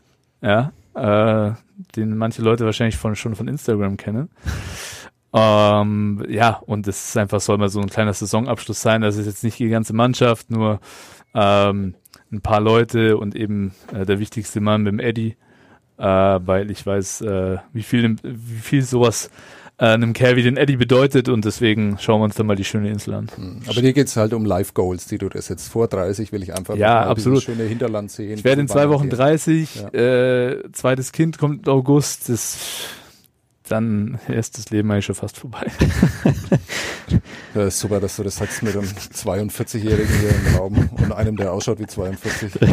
ja, äh, den manche Leute wahrscheinlich von, schon von Instagram kennen. Ähm, ja, und es ist einfach, soll mal so ein kleiner Saisonabschluss sein. Das ist jetzt nicht die ganze Mannschaft, nur ähm, ein paar Leute und eben äh, der wichtigste Mann mit dem Eddie, weil ich weiß, äh, wie viel wie viel sowas äh, einem Kerl wie den Eddie bedeutet und deswegen schauen wir uns dann mal die schöne Insel an. Aber dir geht's halt um Live-Goals, die du das jetzt vor 30 will ich einfach Ja, mal absolut. schöne Hinterland sehen. Ich werde in zwei Wochen Wandern 30, äh, zweites Kind kommt im August, das dann ist das Leben eigentlich schon fast vorbei. [laughs] Ja, ist super, dass du das sagst mit einem 42-Jährigen hier im Raum und einem, der ausschaut wie 42. [laughs]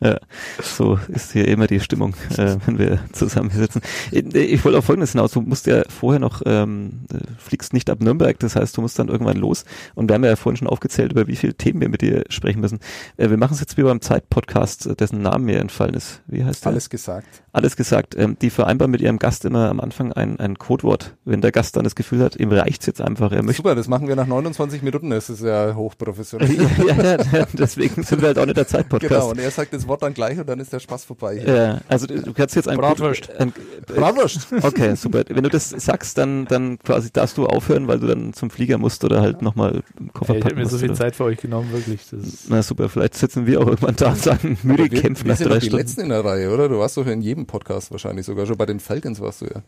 Ja, so ist hier immer die Stimmung, äh, wenn wir zusammen sitzen. Ich, wollte auf Folgendes hinaus, du musst ja vorher noch, ähm, äh, fliegst nicht ab Nürnberg, das heißt, du musst dann irgendwann los. Und wir haben ja vorhin schon aufgezählt, über wie viele Themen wir mit dir sprechen müssen. Äh, wir machen es jetzt wie beim Zeit-Podcast, dessen Name mir entfallen ist. Wie heißt der? Alles gesagt. Alles gesagt. Ähm, die vereinbaren mit ihrem Gast immer am Anfang ein, ein Codewort. Wenn der Gast dann das Gefühl hat, ihm reicht's jetzt einfach, er möchte Super, das machen wir nach 29 Minuten, das ist ja hochprofessionell. [laughs] ja, ja, deswegen sind wir halt auch nicht der Zeit-Podcast. Genau, und er sagt das Wort dann gleich und dann ist der Spaß vorbei. Ja, also du du kannst jetzt ein Bratwurst. Ein, Bratwurst. [laughs] okay, super. Wenn du das sagst, dann dann quasi darfst du aufhören, weil du dann zum Flieger musst oder halt nochmal einen Koffer Ey, ich habe packen mir so musst. viel oder- Zeit für euch genommen, wirklich. Na super, vielleicht sitzen wir auch irgendwann da und sagen, müde Aber wir, kämpfen wir nach sind drei doch die Stunden. Letzten in der Reihe, oder? Du warst doch in jedem Podcast wahrscheinlich sogar schon bei den Falcons warst du ja.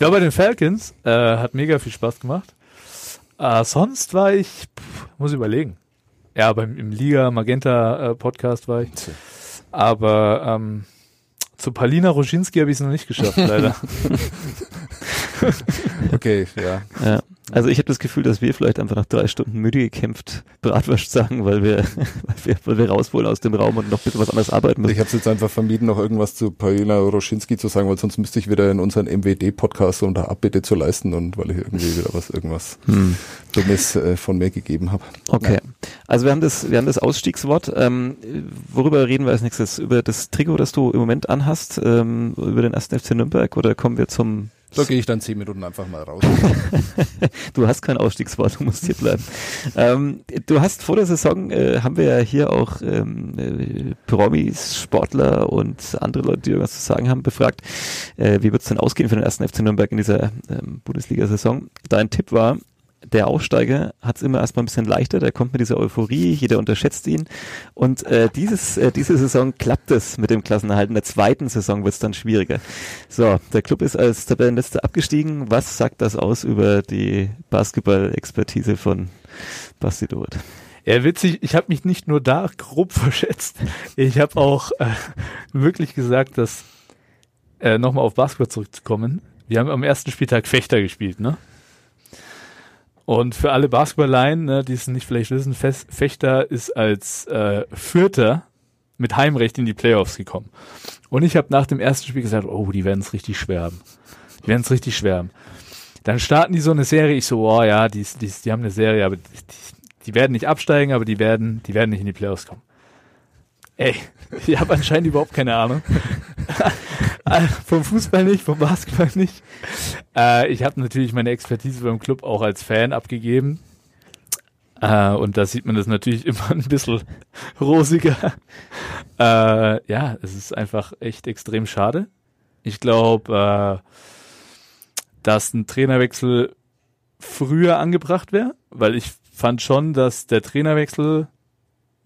Ja, bei den Falcons äh, hat mega viel Spaß gemacht. Äh, sonst war ich, pff, muss überlegen. Ja, beim im Liga Magenta äh, Podcast war ich. Aber ähm, zu Palina Roschinski habe ich es noch nicht geschafft, [laughs] leider. [laughs] [laughs] Okay, ja. Ja. Also ich habe das Gefühl, dass wir vielleicht einfach nach drei Stunden müde gekämpft Bratwurst sagen, weil wir, [laughs] weil wir, weil wir raus wollen aus dem Raum und noch ein bisschen was anderes arbeiten müssen. Ich habe es jetzt einfach vermieden, noch irgendwas zu Paulina Roschinski zu sagen, weil sonst müsste ich wieder in unseren MWD-Podcast da Abbitte zu leisten und weil ich irgendwie wieder was irgendwas Hm. Dummes äh, von mir gegeben habe. Okay. Also wir haben das, wir haben das Ausstiegswort. Ähm, worüber reden wir als nächstes? Über das Trikot, das du im Moment anhast, ähm, über den ersten FC Nürnberg oder kommen wir zum Da gehe ich dann zehn Minuten einfach mal raus. [laughs] Du hast kein Ausstiegswort, du musst hier bleiben. ähm, du hast vor der Saison, äh, haben wir ja hier auch ähm, äh, Promis, Sportler und andere Leute, die irgendwas zu sagen haben, befragt, äh, wie wird es denn ausgehen für den ersten FC Nürnberg in dieser ähm, Bundesliga-Saison. Dein Tipp war, der Aufsteiger hat es immer erstmal ein bisschen leichter, der kommt mit dieser Euphorie, jeder unterschätzt ihn. Und äh, dieses, äh, diese Saison klappt es mit dem Klassenerhalt. In der zweiten Saison wird es dann schwieriger. So, der Club ist als Tabellenletzter abgestiegen. Was sagt das aus über die Basketball-Expertise von Basti Dorit? Ja, witzig, ich habe mich nicht nur da grob [laughs] verschätzt, ich habe auch äh, wirklich gesagt, dass, äh, nochmal auf Basketball zurückzukommen, wir haben am ersten Spieltag Fechter gespielt, ne? Und für alle Basketballleien, ne, die es nicht vielleicht wissen, Fechter ist als äh, Vierter mit Heimrecht in die Playoffs gekommen. Und ich habe nach dem ersten Spiel gesagt, oh, die werden es richtig schwer haben. Die werden es richtig schwer haben. Dann starten die so eine Serie, ich so, oh ja, die, die, die haben eine Serie, aber die, die werden nicht absteigen, aber die werden, die werden nicht in die Playoffs kommen. Ey, [laughs] ich habe anscheinend überhaupt keine Ahnung. [laughs] vom Fußball nicht, vom Basketball nicht. Äh, ich habe natürlich meine Expertise beim Club auch als Fan abgegeben. Äh, und da sieht man das natürlich [laughs] immer ein bisschen rosiger. Äh, ja, es ist einfach echt extrem schade. Ich glaube, äh, dass ein Trainerwechsel früher angebracht wäre, weil ich fand schon, dass der Trainerwechsel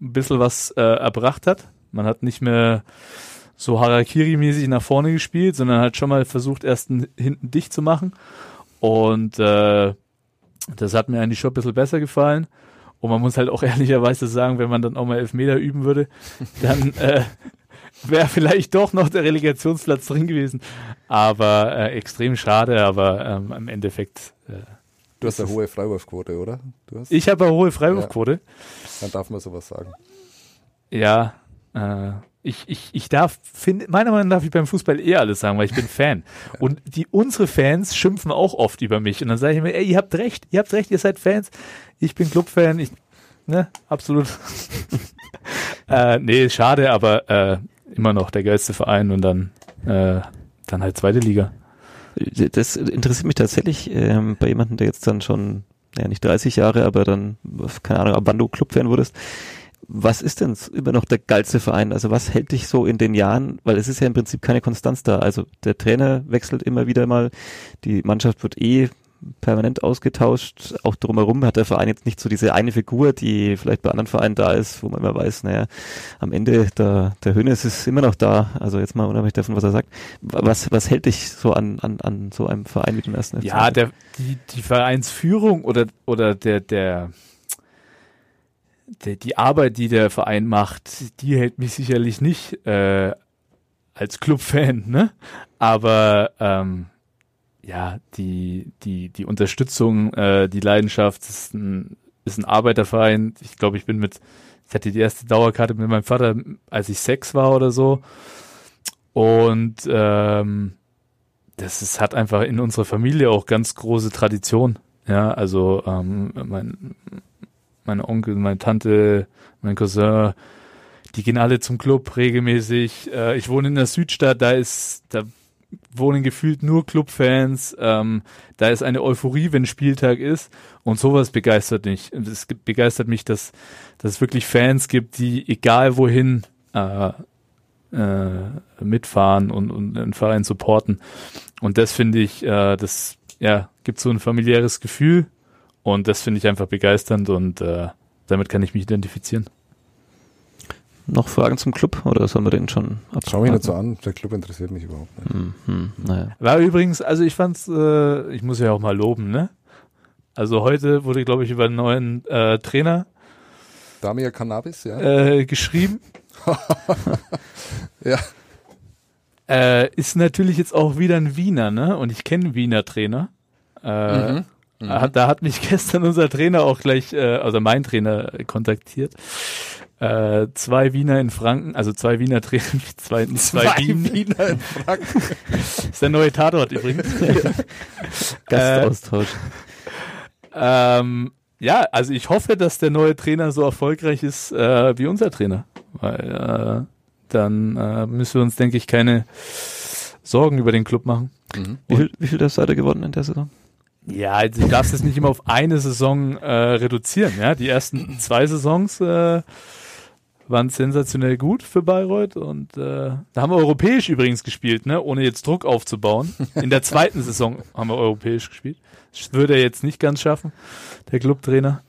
ein bisschen was äh, erbracht hat. Man hat nicht mehr so Harakiri-mäßig nach vorne gespielt, sondern hat schon mal versucht, erst hinten dicht zu machen. Und äh, das hat mir eigentlich schon ein bisschen besser gefallen. Und man muss halt auch [laughs] ehrlicherweise sagen, wenn man dann auch mal Elfmeter üben würde, dann [laughs] äh, wäre vielleicht doch noch der Relegationsplatz drin gewesen. Aber äh, extrem schade, aber ähm, im Endeffekt. Äh, du hast eine hohe Freiwurfquote, oder? Ich habe eine hohe Freiwurfquote. Ja, dann darf man sowas sagen. Ja, äh, ich, ich, ich darf, find, meiner Meinung nach darf ich beim Fußball eh alles sagen, weil ich bin Fan. [laughs] Und die, unsere Fans schimpfen auch oft über mich. Und dann sage ich mir, ey, ihr habt recht, ihr habt recht, ihr seid Fans. Ich bin Clubfan, ich, ne, absolut. [laughs] äh, nee, schade, aber äh, immer noch der geilste Verein und dann, äh, dann halt zweite Liga. Das interessiert mich tatsächlich ähm, bei jemandem, der jetzt dann schon, ja nicht 30 Jahre, aber dann, keine Ahnung, ab wann du Clubfan wurdest was ist denn immer noch der geilste Verein? Also was hält dich so in den Jahren? Weil es ist ja im Prinzip keine Konstanz da. Also der Trainer wechselt immer wieder mal, die Mannschaft wird eh permanent ausgetauscht. Auch drumherum hat der Verein jetzt nicht so diese eine Figur, die vielleicht bei anderen Vereinen da ist, wo man immer weiß, naja, am Ende der, der Hönes ist immer noch da. Also jetzt mal unabhängig davon, was er sagt. Was, was hält dich so an, an, an so einem Verein wie dem ersten FC? Ja, der, die, die Vereinsführung oder, oder der, der, die, die Arbeit, die der Verein macht, die hält mich sicherlich nicht äh, als Clubfan, ne? Aber ähm, ja, die, die, die Unterstützung, äh, die Leidenschaft ist ein, ist ein Arbeiterverein. Ich glaube, ich bin mit, ich hatte die erste Dauerkarte mit meinem Vater, als ich sechs war oder so. Und ähm, das ist, hat einfach in unserer Familie auch ganz große Tradition. Ja, also ähm, mein, meine Onkel, meine Tante, mein Cousin, die gehen alle zum Club regelmäßig. Äh, ich wohne in der Südstadt, da ist, da wohnen gefühlt nur Clubfans. Ähm, da ist eine Euphorie, wenn Spieltag ist. Und sowas begeistert mich. Es begeistert mich, dass, dass es wirklich Fans gibt, die egal wohin äh, äh, mitfahren und, und einen Verein supporten. Und das finde ich, äh, das ja, gibt so ein familiäres Gefühl und das finde ich einfach begeisternd und äh, damit kann ich mich identifizieren. Noch Fragen zum Club oder sollen wir den schon abschließen? Schau mich nicht so an, der Club interessiert mich überhaupt nicht. Hm, hm, naja. War übrigens, also ich fand's, äh, ich muss ja auch mal loben, ne? Also heute wurde, glaube ich, über einen neuen äh, Trainer Damir Cannabis, ja. Äh, geschrieben. [laughs] ja. Äh, ist natürlich jetzt auch wieder ein Wiener, ne? Und ich kenne Wiener Trainer. Äh, mhm. Mhm. Da hat mich [laughs] gestern unser Trainer auch gleich, äh, also mein Trainer kontaktiert. Äh, zwei Wiener in Franken, also zwei Wiener Trainer, [laughs] zwei, zwei, zwei Wien. Wiener in Franken. [laughs] ist der neue Tatort übrigens. Gastaustausch. Äh, ähm, ja, also ich hoffe, dass der neue Trainer so erfolgreich ist äh, wie unser Trainer. Weil äh, dann äh, müssen wir uns, denke ich, keine Sorgen über den Club machen. Mhm. Wie viel, wie viel das seid ihr gewonnen in der Saison? Ja, also du darfst es nicht immer auf eine Saison äh, reduzieren. Ja, die ersten zwei Saisons äh, waren sensationell gut für Bayreuth und äh, da haben wir europäisch übrigens gespielt, ne, ohne jetzt Druck aufzubauen. In der zweiten Saison haben wir europäisch gespielt. Das würde er jetzt nicht ganz schaffen, der Clubtrainer.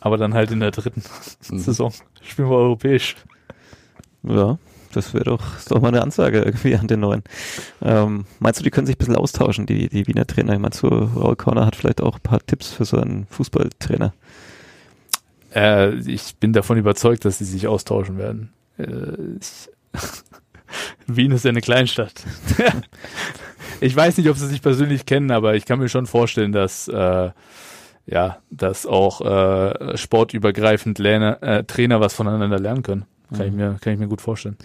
Aber dann halt in der dritten mhm. Saison spielen wir europäisch. Ja, das wäre doch, doch mal eine Ansage irgendwie an den neuen. Ähm, meinst du, die können sich ein bisschen austauschen, die, die Wiener Trainer? Meinst du, Raul Corner hat vielleicht auch ein paar Tipps für so einen Fußballtrainer? Äh, ich bin davon überzeugt, dass sie sich austauschen werden. Äh, ich, [laughs] Wien ist ja eine Kleinstadt. [laughs] ich weiß nicht, ob sie sich persönlich kennen, aber ich kann mir schon vorstellen, dass äh, ja, dass auch äh, sportübergreifend Lerne, äh, Trainer was voneinander lernen können. Kann, mhm. ich mir, kann ich mir gut vorstellen.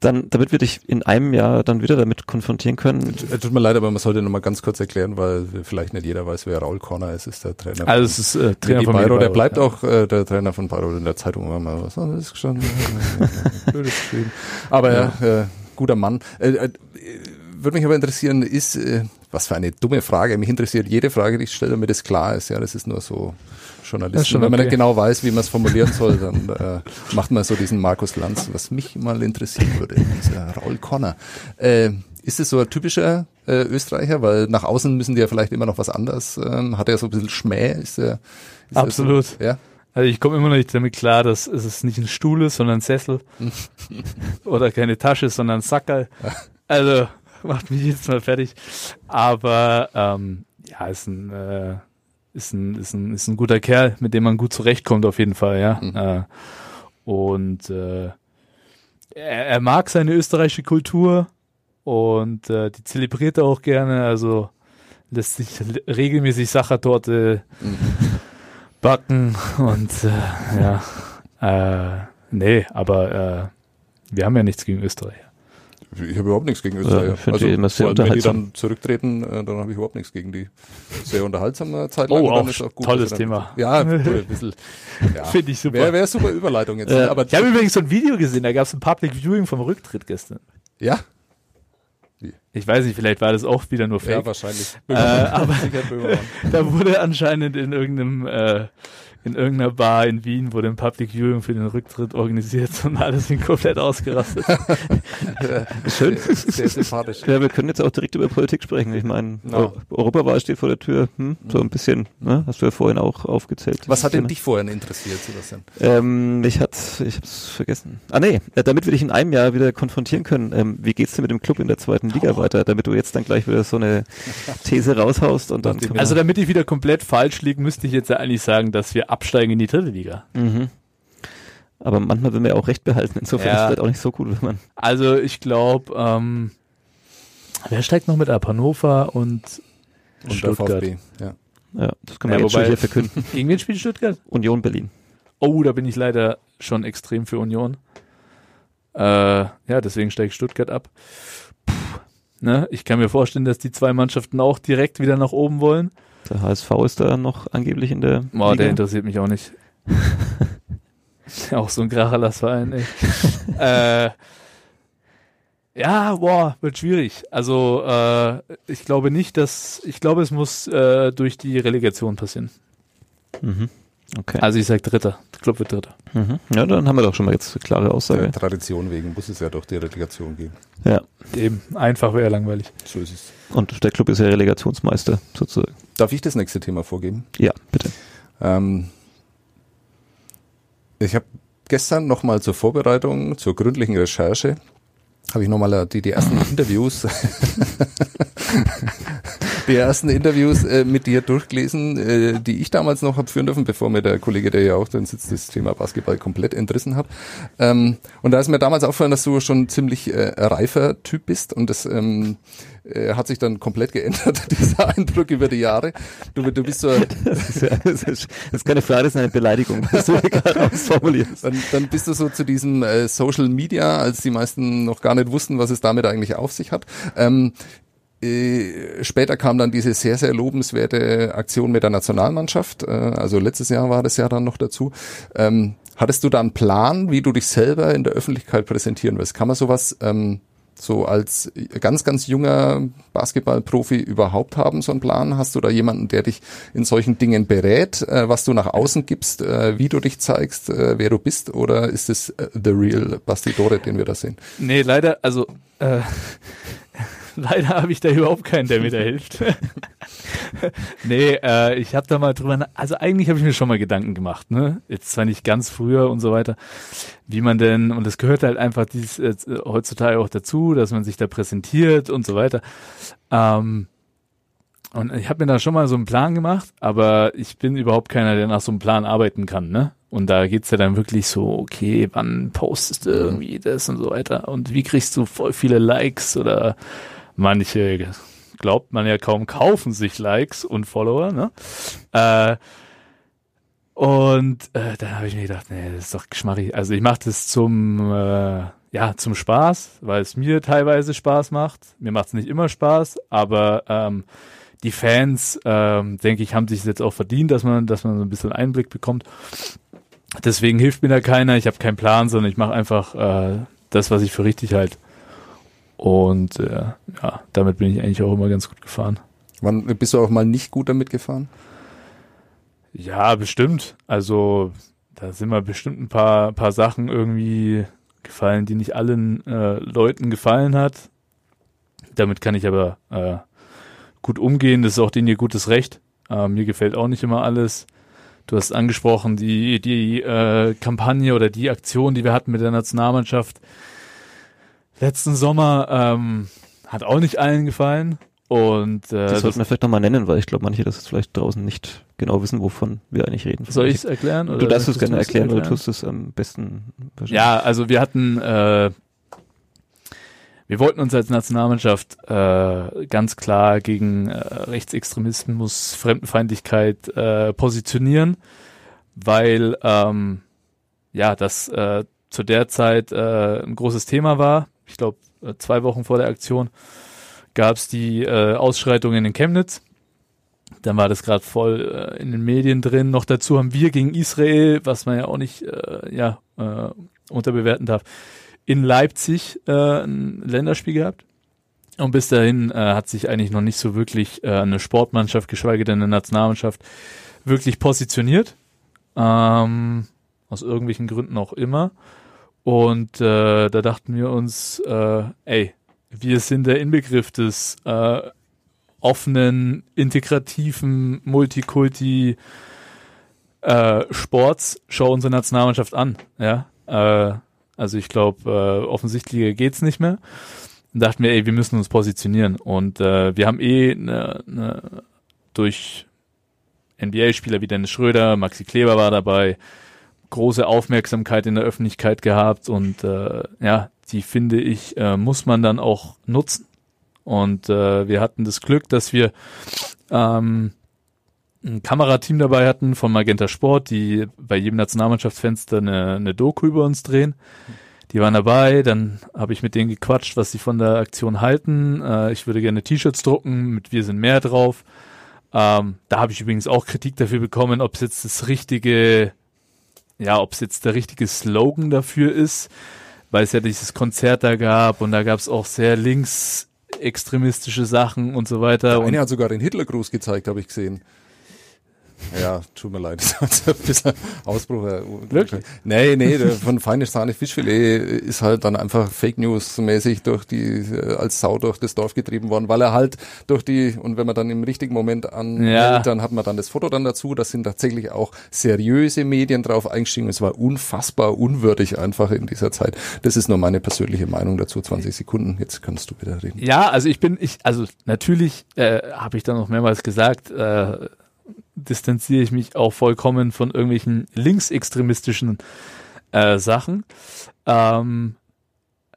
dann, damit wir dich in einem Jahr dann wieder damit konfrontieren können. Tut mir leid, aber man sollte noch mal ganz kurz erklären, weil vielleicht nicht jeder weiß, wer Raul Corner ist. Ist der Trainer. Also es ist äh, Trainer von Bayreuth, der bleibt ja. auch äh, der Trainer von Bayreuth in der Zeitung immer mal was anderes gestanden. [laughs] Blödes geschrieben. Aber ja, äh, guter Mann. Äh, äh, würde mich aber interessieren, ist, äh, was für eine dumme Frage. Mich interessiert jede Frage, die ich stelle, damit es klar ist. Ja, das ist nur so Journalisten. Schon Wenn man okay. nicht genau weiß, wie man es formulieren soll, dann äh, macht man so diesen Markus Lanz. Was mich mal interessieren würde, dieser Raul Conner. Äh, ist es so ein typischer äh, Österreicher? Weil nach außen müssen die ja vielleicht immer noch was anderes. Ähm, hat er so ein bisschen Schmäh? Ist er, ist Absolut. So, ja. Also ich komme immer noch nicht damit klar, dass es nicht ein Stuhl ist, sondern ein Sessel. [laughs] Oder keine Tasche, sondern ein Sackerl. [laughs] Also macht mich jedes Mal fertig. Aber ähm, ja, ist ein, äh, ist, ein, ist, ein, ist ein guter Kerl, mit dem man gut zurechtkommt auf jeden Fall, ja. Mhm. Äh, und äh, er, er mag seine österreichische Kultur und äh, die zelebriert er auch gerne. Also lässt sich regelmäßig Sachertorte Mhm. backen und äh, ja, äh, nee, aber äh, wir haben ja nichts gegen Österreich. Ich habe überhaupt nichts gegen Österreicher. ich finde die immer sehr vor allem, wenn die unterhaltsam. dann zurücktreten, äh, dann habe ich überhaupt nichts gegen die. Sehr unterhaltsame Zeit Oh, lang. und dann auch ist gut, tolles dann- Thema. Ja, [laughs] ein bisschen. Ja. Finde ich super. Wäre wär super Überleitung jetzt. Ja. Aber Ich habe übrigens so ein Video gesehen, da gab es ein Public Viewing vom Rücktritt gestern. ja, Ich weiß nicht, vielleicht war das auch wieder nur ja, Fake. wahrscheinlich. äh, [laughs] aber [laughs] da wurde anscheinend in irgendeinem äh, in irgendeiner Bar in Wien wurde ein Public Viewing für den Rücktritt organisiert und alle sind komplett ausgerastet. [laughs] Schön. Sehr sympathisch. Ja, wir können jetzt auch direkt über Politik sprechen. Ich meine. Eu- Europawahl steht vor der Tür. Hm? So ein bisschen, ne? hast du ja vorhin auch aufgezählt. Was hat denn dich vorhin interessiert, Sebastian? Ähm, ich hat, ich hab's vergessen. Ah nee, äh, damit wir dich in einem Jahr wieder konfrontieren können, ähm, wie geht's denn mit dem Club in der zweiten Liga weiter, damit du jetzt dann gleich wieder so eine [laughs] These raushaust und dann Also damit ich wieder komplett falsch liege, müsste ich jetzt ja eigentlich sagen, dass wir absteigen in die dritte Liga. mhm. Aber manchmal will man ja auch recht behalten, insofern Ja. ist es vielleicht auch nicht so gut, wenn man Also ich glaube, ähm, wer steigt noch mit ab? Hannover und, Und der Stuttgart. VfB. Ja. ja, das können wir Ja, jetzt schon hier verkünden. [laughs] Gegen wen spielt Stuttgart? Union Berlin. Oh, da bin ich leider schon extrem für Union. Äh, ja, deswegen steigt Stuttgart ab. Puh, ne? Ich kann mir vorstellen, dass die zwei Mannschaften auch direkt wieder nach oben wollen. Der HSV ist da noch angeblich in der Boah, der Liga. interessiert mich auch nicht. [laughs] auch so ein Kracherlassverein, ey. [laughs] äh, ja, boah, wird schwierig. Also äh, ich glaube nicht, dass ich glaube, es muss äh, durch die Relegation passieren. Mhm. Okay. Also ich sag Dritter. Der Club wird Dritter. Mhm. Ja, dann haben wir doch schon mal jetzt eine klare Aussage. Der Tradition wegen muss es ja doch die Relegation geben. Ja. Eben, einfach wäre langweilig. So ist es. Und der Club ist ja Relegationsmeister sozusagen. Darf ich das nächste Thema vorgeben? Ja, bitte. Ähm, ich habe gestern nochmal zur Vorbereitung, zur gründlichen Recherche, habe ich nochmal die, die ersten [laughs] Interviews, [laughs] die ersten Interviews äh, mit dir durchgelesen, äh, die ich damals noch habe führen dürfen, bevor mir der Kollege, der ja auch drin sitzt, das Thema Basketball komplett entrissen hat. Ähm, und da ist mir damals aufgefallen, dass du schon ziemlich äh, reifer Typ bist und das ähm, äh, hat sich dann komplett geändert, [laughs] dieser Eindruck über die Jahre. Du, du bist so [laughs] Das ist, ja, das, ist, das ist keine Frage, das ist eine Beleidigung, was du gerade [laughs] ausformulierst. Dann, dann bist du so zu diesem äh, Social Media, als die meisten noch gar nicht wussten, was es damit eigentlich auf sich hat. Ähm, äh, später kam dann diese sehr, sehr lobenswerte Aktion mit der Nationalmannschaft. Äh, also letztes Jahr war das ja dann noch dazu. Ähm, hattest du da einen Plan, wie du dich selber in der Öffentlichkeit präsentieren willst? Kann man sowas ähm, so als ganz, ganz junger Basketballprofi überhaupt haben, so einen Plan? Hast du da jemanden, der dich in solchen Dingen berät, äh, was du nach außen gibst, äh, wie du dich zeigst, äh, wer du bist? Oder ist es äh, the real Bastidore, den wir da sehen? Nee, leider, also [laughs] leider habe ich da überhaupt keinen, der mir da hilft. [laughs] nee, äh, ich habe da mal drüber, also eigentlich habe ich mir schon mal Gedanken gemacht, ne? Jetzt zwar nicht ganz früher und so weiter, wie man denn, und es gehört halt einfach dies, äh, heutzutage auch dazu, dass man sich da präsentiert und so weiter. Ähm, und ich habe mir da schon mal so einen Plan gemacht, aber ich bin überhaupt keiner, der nach so einem Plan arbeiten kann, ne? Und da geht's ja dann wirklich so, okay, wann postest du irgendwie das und so weiter? Und wie kriegst du voll viele Likes oder manche, glaubt man ja kaum, kaufen sich Likes und Follower, ne? Äh, und äh, dann habe ich mir gedacht, nee, das ist doch geschmarrig. Also ich mache das zum, äh, ja, zum Spaß, weil es mir teilweise Spaß macht. Mir macht es nicht immer Spaß, aber ähm, die Fans, ähm, denke ich, haben sich jetzt auch verdient, dass man, dass man so ein bisschen Einblick bekommt. Deswegen hilft mir da keiner. Ich habe keinen Plan, sondern ich mache einfach äh, das, was ich für richtig halte. Und äh, ja, damit bin ich eigentlich auch immer ganz gut gefahren. Wann bist du auch mal nicht gut damit gefahren? Ja, bestimmt. Also da sind mir bestimmt ein paar, paar Sachen irgendwie gefallen, die nicht allen äh, Leuten gefallen hat. Damit kann ich aber äh, gut umgehen. Das ist auch denen ihr gutes Recht. Äh, mir gefällt auch nicht immer alles. Du hast angesprochen, die, die äh, Kampagne oder die Aktion, die wir hatten mit der Nationalmannschaft letzten Sommer, ähm, hat auch nicht allen gefallen. Und äh, das sollten wir vielleicht nochmal nennen, weil ich glaube, manche das jetzt vielleicht draußen nicht genau wissen, wovon wir eigentlich reden. Soll ich es erklären? Oder du darfst es gerne erklären, erklären, du tust es am besten. Ja, also wir hatten, äh, wir wollten uns als Nationalmannschaft äh, ganz klar gegen äh, Rechtsextremismus, Fremdenfeindlichkeit äh, positionieren, weil ähm, ja das äh, zu der Zeit äh, ein großes Thema war. Ich glaube, äh, zwei Wochen vor der Aktion gab es die äh, Ausschreitungen in Chemnitz. Dann war das gerade voll äh, in den Medien drin. Noch dazu haben wir gegen Israel, was man ja auch nicht äh, ja, äh, unterbewerten darf, in Leipzig äh, ein Länderspiel gehabt. Und bis dahin äh, hat sich eigentlich noch nicht so wirklich äh, eine Sportmannschaft, geschweige denn eine Nationalmannschaft, wirklich positioniert. Ähm, aus irgendwelchen Gründen auch immer. Und äh, da dachten wir uns, äh, ey, wir sind der Inbegriff des äh, offenen, integrativen, Multikulti äh, Sports. Schau unsere Nationalmannschaft an. Ja, äh, also ich glaube, äh, offensichtlicher geht's nicht mehr. Und dachten wir, ey, wir müssen uns positionieren. Und äh, wir haben eh ne, ne, durch NBA-Spieler wie Dennis Schröder, Maxi Kleber war dabei, große Aufmerksamkeit in der Öffentlichkeit gehabt und äh, ja, die finde ich, äh, muss man dann auch nutzen. Und äh, wir hatten das Glück, dass wir ähm, ein Kamerateam dabei hatten von Magenta Sport, die bei jedem Nationalmannschaftsfenster eine, eine Doku über uns drehen. Die waren dabei, dann habe ich mit denen gequatscht, was sie von der Aktion halten. Äh, ich würde gerne T-Shirts drucken mit Wir sind mehr drauf. Ähm, da habe ich übrigens auch Kritik dafür bekommen, ob es jetzt das richtige, ja, ob es jetzt der richtige Slogan dafür ist weil es ja dieses Konzert da gab und da gab es auch sehr linksextremistische Sachen und so weiter. Der eine hat sogar den Hitlergruß gezeigt, habe ich gesehen. Ja, tut mir leid, [laughs] das ist ein bisschen Ausbruch. Wirklich? Nee, nee, von feines Sahne Fischfilet ist halt dann einfach Fake News mäßig durch die, äh, als Sau durch das Dorf getrieben worden, weil er halt durch die, und wenn man dann im richtigen Moment anhält, ja. dann hat man dann das Foto dann dazu, da sind tatsächlich auch seriöse Medien drauf eingestiegen. Es war unfassbar unwürdig einfach in dieser Zeit. Das ist nur meine persönliche Meinung dazu. 20 Sekunden, jetzt kannst du wieder reden. Ja, also ich bin, ich, also natürlich äh, habe ich dann noch mehrmals gesagt, äh, distanziere ich mich auch vollkommen von irgendwelchen linksextremistischen äh, Sachen. Ähm,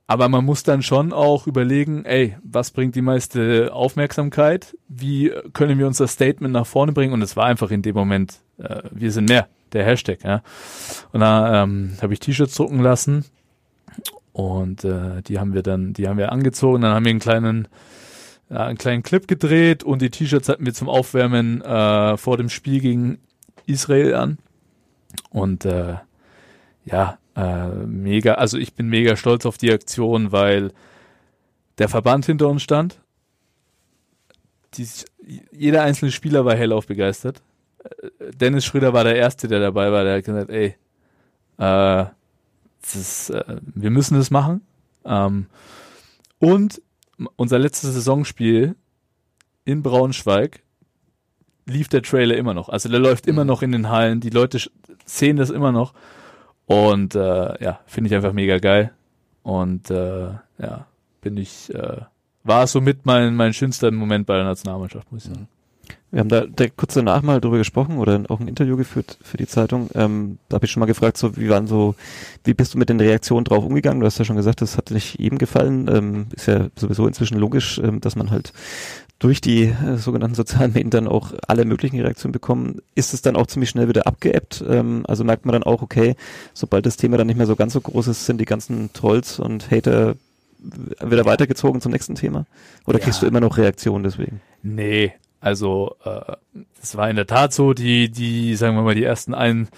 aber man muss dann schon auch überlegen, ey, was bringt die meiste Aufmerksamkeit? Wie können wir unser Statement nach vorne bringen? Und es war einfach in dem Moment, äh, wir sind mehr, der Hashtag, ja. Und da ähm, habe ich T-Shirts drucken lassen und äh, die haben wir dann, die haben wir angezogen, dann haben wir einen kleinen ja, einen kleinen Clip gedreht und die T-Shirts hatten wir zum Aufwärmen äh, vor dem Spiel gegen Israel an. Und äh, ja, äh, mega, also ich bin mega stolz auf die Aktion, weil der Verband hinter uns stand. Dies, jeder einzelne Spieler war hellauf begeistert. Äh, Dennis Schröder war der Erste, der dabei war, der hat gesagt, ey, äh, ist, äh, wir müssen das machen. Ähm, und unser letztes Saisonspiel in Braunschweig lief der Trailer immer noch. Also der läuft immer mhm. noch in den Hallen. Die Leute sehen das immer noch. Und äh, ja, finde ich einfach mega geil. Und äh, ja, bin ich, äh, war somit mein, mein schönster Moment bei der Nationalmannschaft, muss ich sagen. Wir haben da, da kurz danach mal drüber gesprochen oder auch ein Interview geführt für die Zeitung. Ähm, da habe ich schon mal gefragt, so wie waren so, wie bist du mit den Reaktionen drauf umgegangen? Du hast ja schon gesagt, das hat nicht jedem gefallen. Ähm, ist ja sowieso inzwischen logisch, ähm, dass man halt durch die äh, sogenannten sozialen Medien dann auch alle möglichen Reaktionen bekommen. Ist es dann auch ziemlich schnell wieder abgeebbt? Ähm, also merkt man dann auch, okay, sobald das Thema dann nicht mehr so ganz so groß ist, sind die ganzen Trolls und Hater wieder weitergezogen zum nächsten Thema? Oder Ja. kriegst du immer noch Reaktionen deswegen? Nee, also äh, es war in der Tat so, die, die, sagen wir mal, die ersten ein,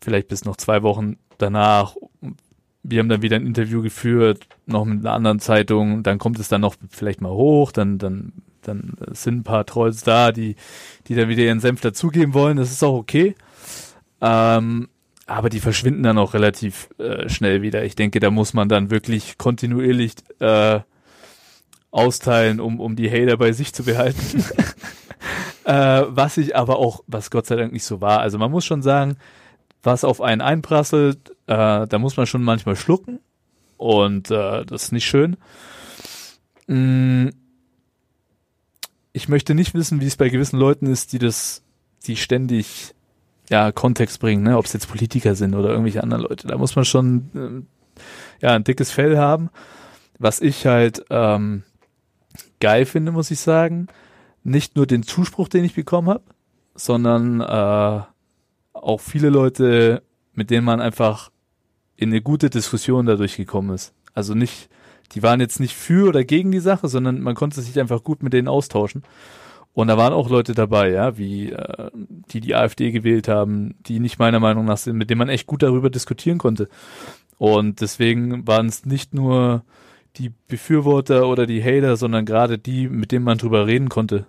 vielleicht bis noch zwei Wochen danach, wir haben dann wieder ein Interview geführt, noch mit einer anderen Zeitung, dann kommt es dann noch vielleicht mal hoch, dann, dann, dann sind ein paar Trolls da, die, die dann wieder ihren Senf dazugeben wollen, das ist auch okay. Ähm, aber die verschwinden dann auch relativ äh, schnell wieder. Ich denke, da muss man dann wirklich kontinuierlich äh, austeilen, um, um die Hater bei sich zu behalten. [laughs] äh, was ich aber auch, was Gott sei Dank nicht so war. Also man muss schon sagen, was auf einen einprasselt, äh, da muss man schon manchmal schlucken. Und äh, das ist nicht schön. Mm, ich möchte nicht wissen, wie es bei gewissen Leuten ist, die das, die ständig ja, Kontext bringen, ne? ob es jetzt Politiker sind oder irgendwelche anderen Leute. Da muss man schon ähm, ja, ein dickes Fell haben. Was ich halt ähm, geil finde, muss ich sagen, nicht nur den Zuspruch, den ich bekommen habe, sondern äh, auch viele Leute, mit denen man einfach in eine gute Diskussion dadurch gekommen ist. Also nicht, die waren jetzt nicht für oder gegen die Sache, sondern man konnte sich einfach gut mit denen austauschen. Und da waren auch Leute dabei, ja, wie äh, die die AfD gewählt haben, die nicht meiner Meinung nach sind, mit denen man echt gut darüber diskutieren konnte. Und deswegen waren es nicht nur die Befürworter oder die Hater, sondern gerade die, mit denen man drüber reden konnte,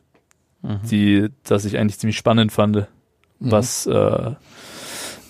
Mhm. die, das ich eigentlich ziemlich spannend fand, was, äh,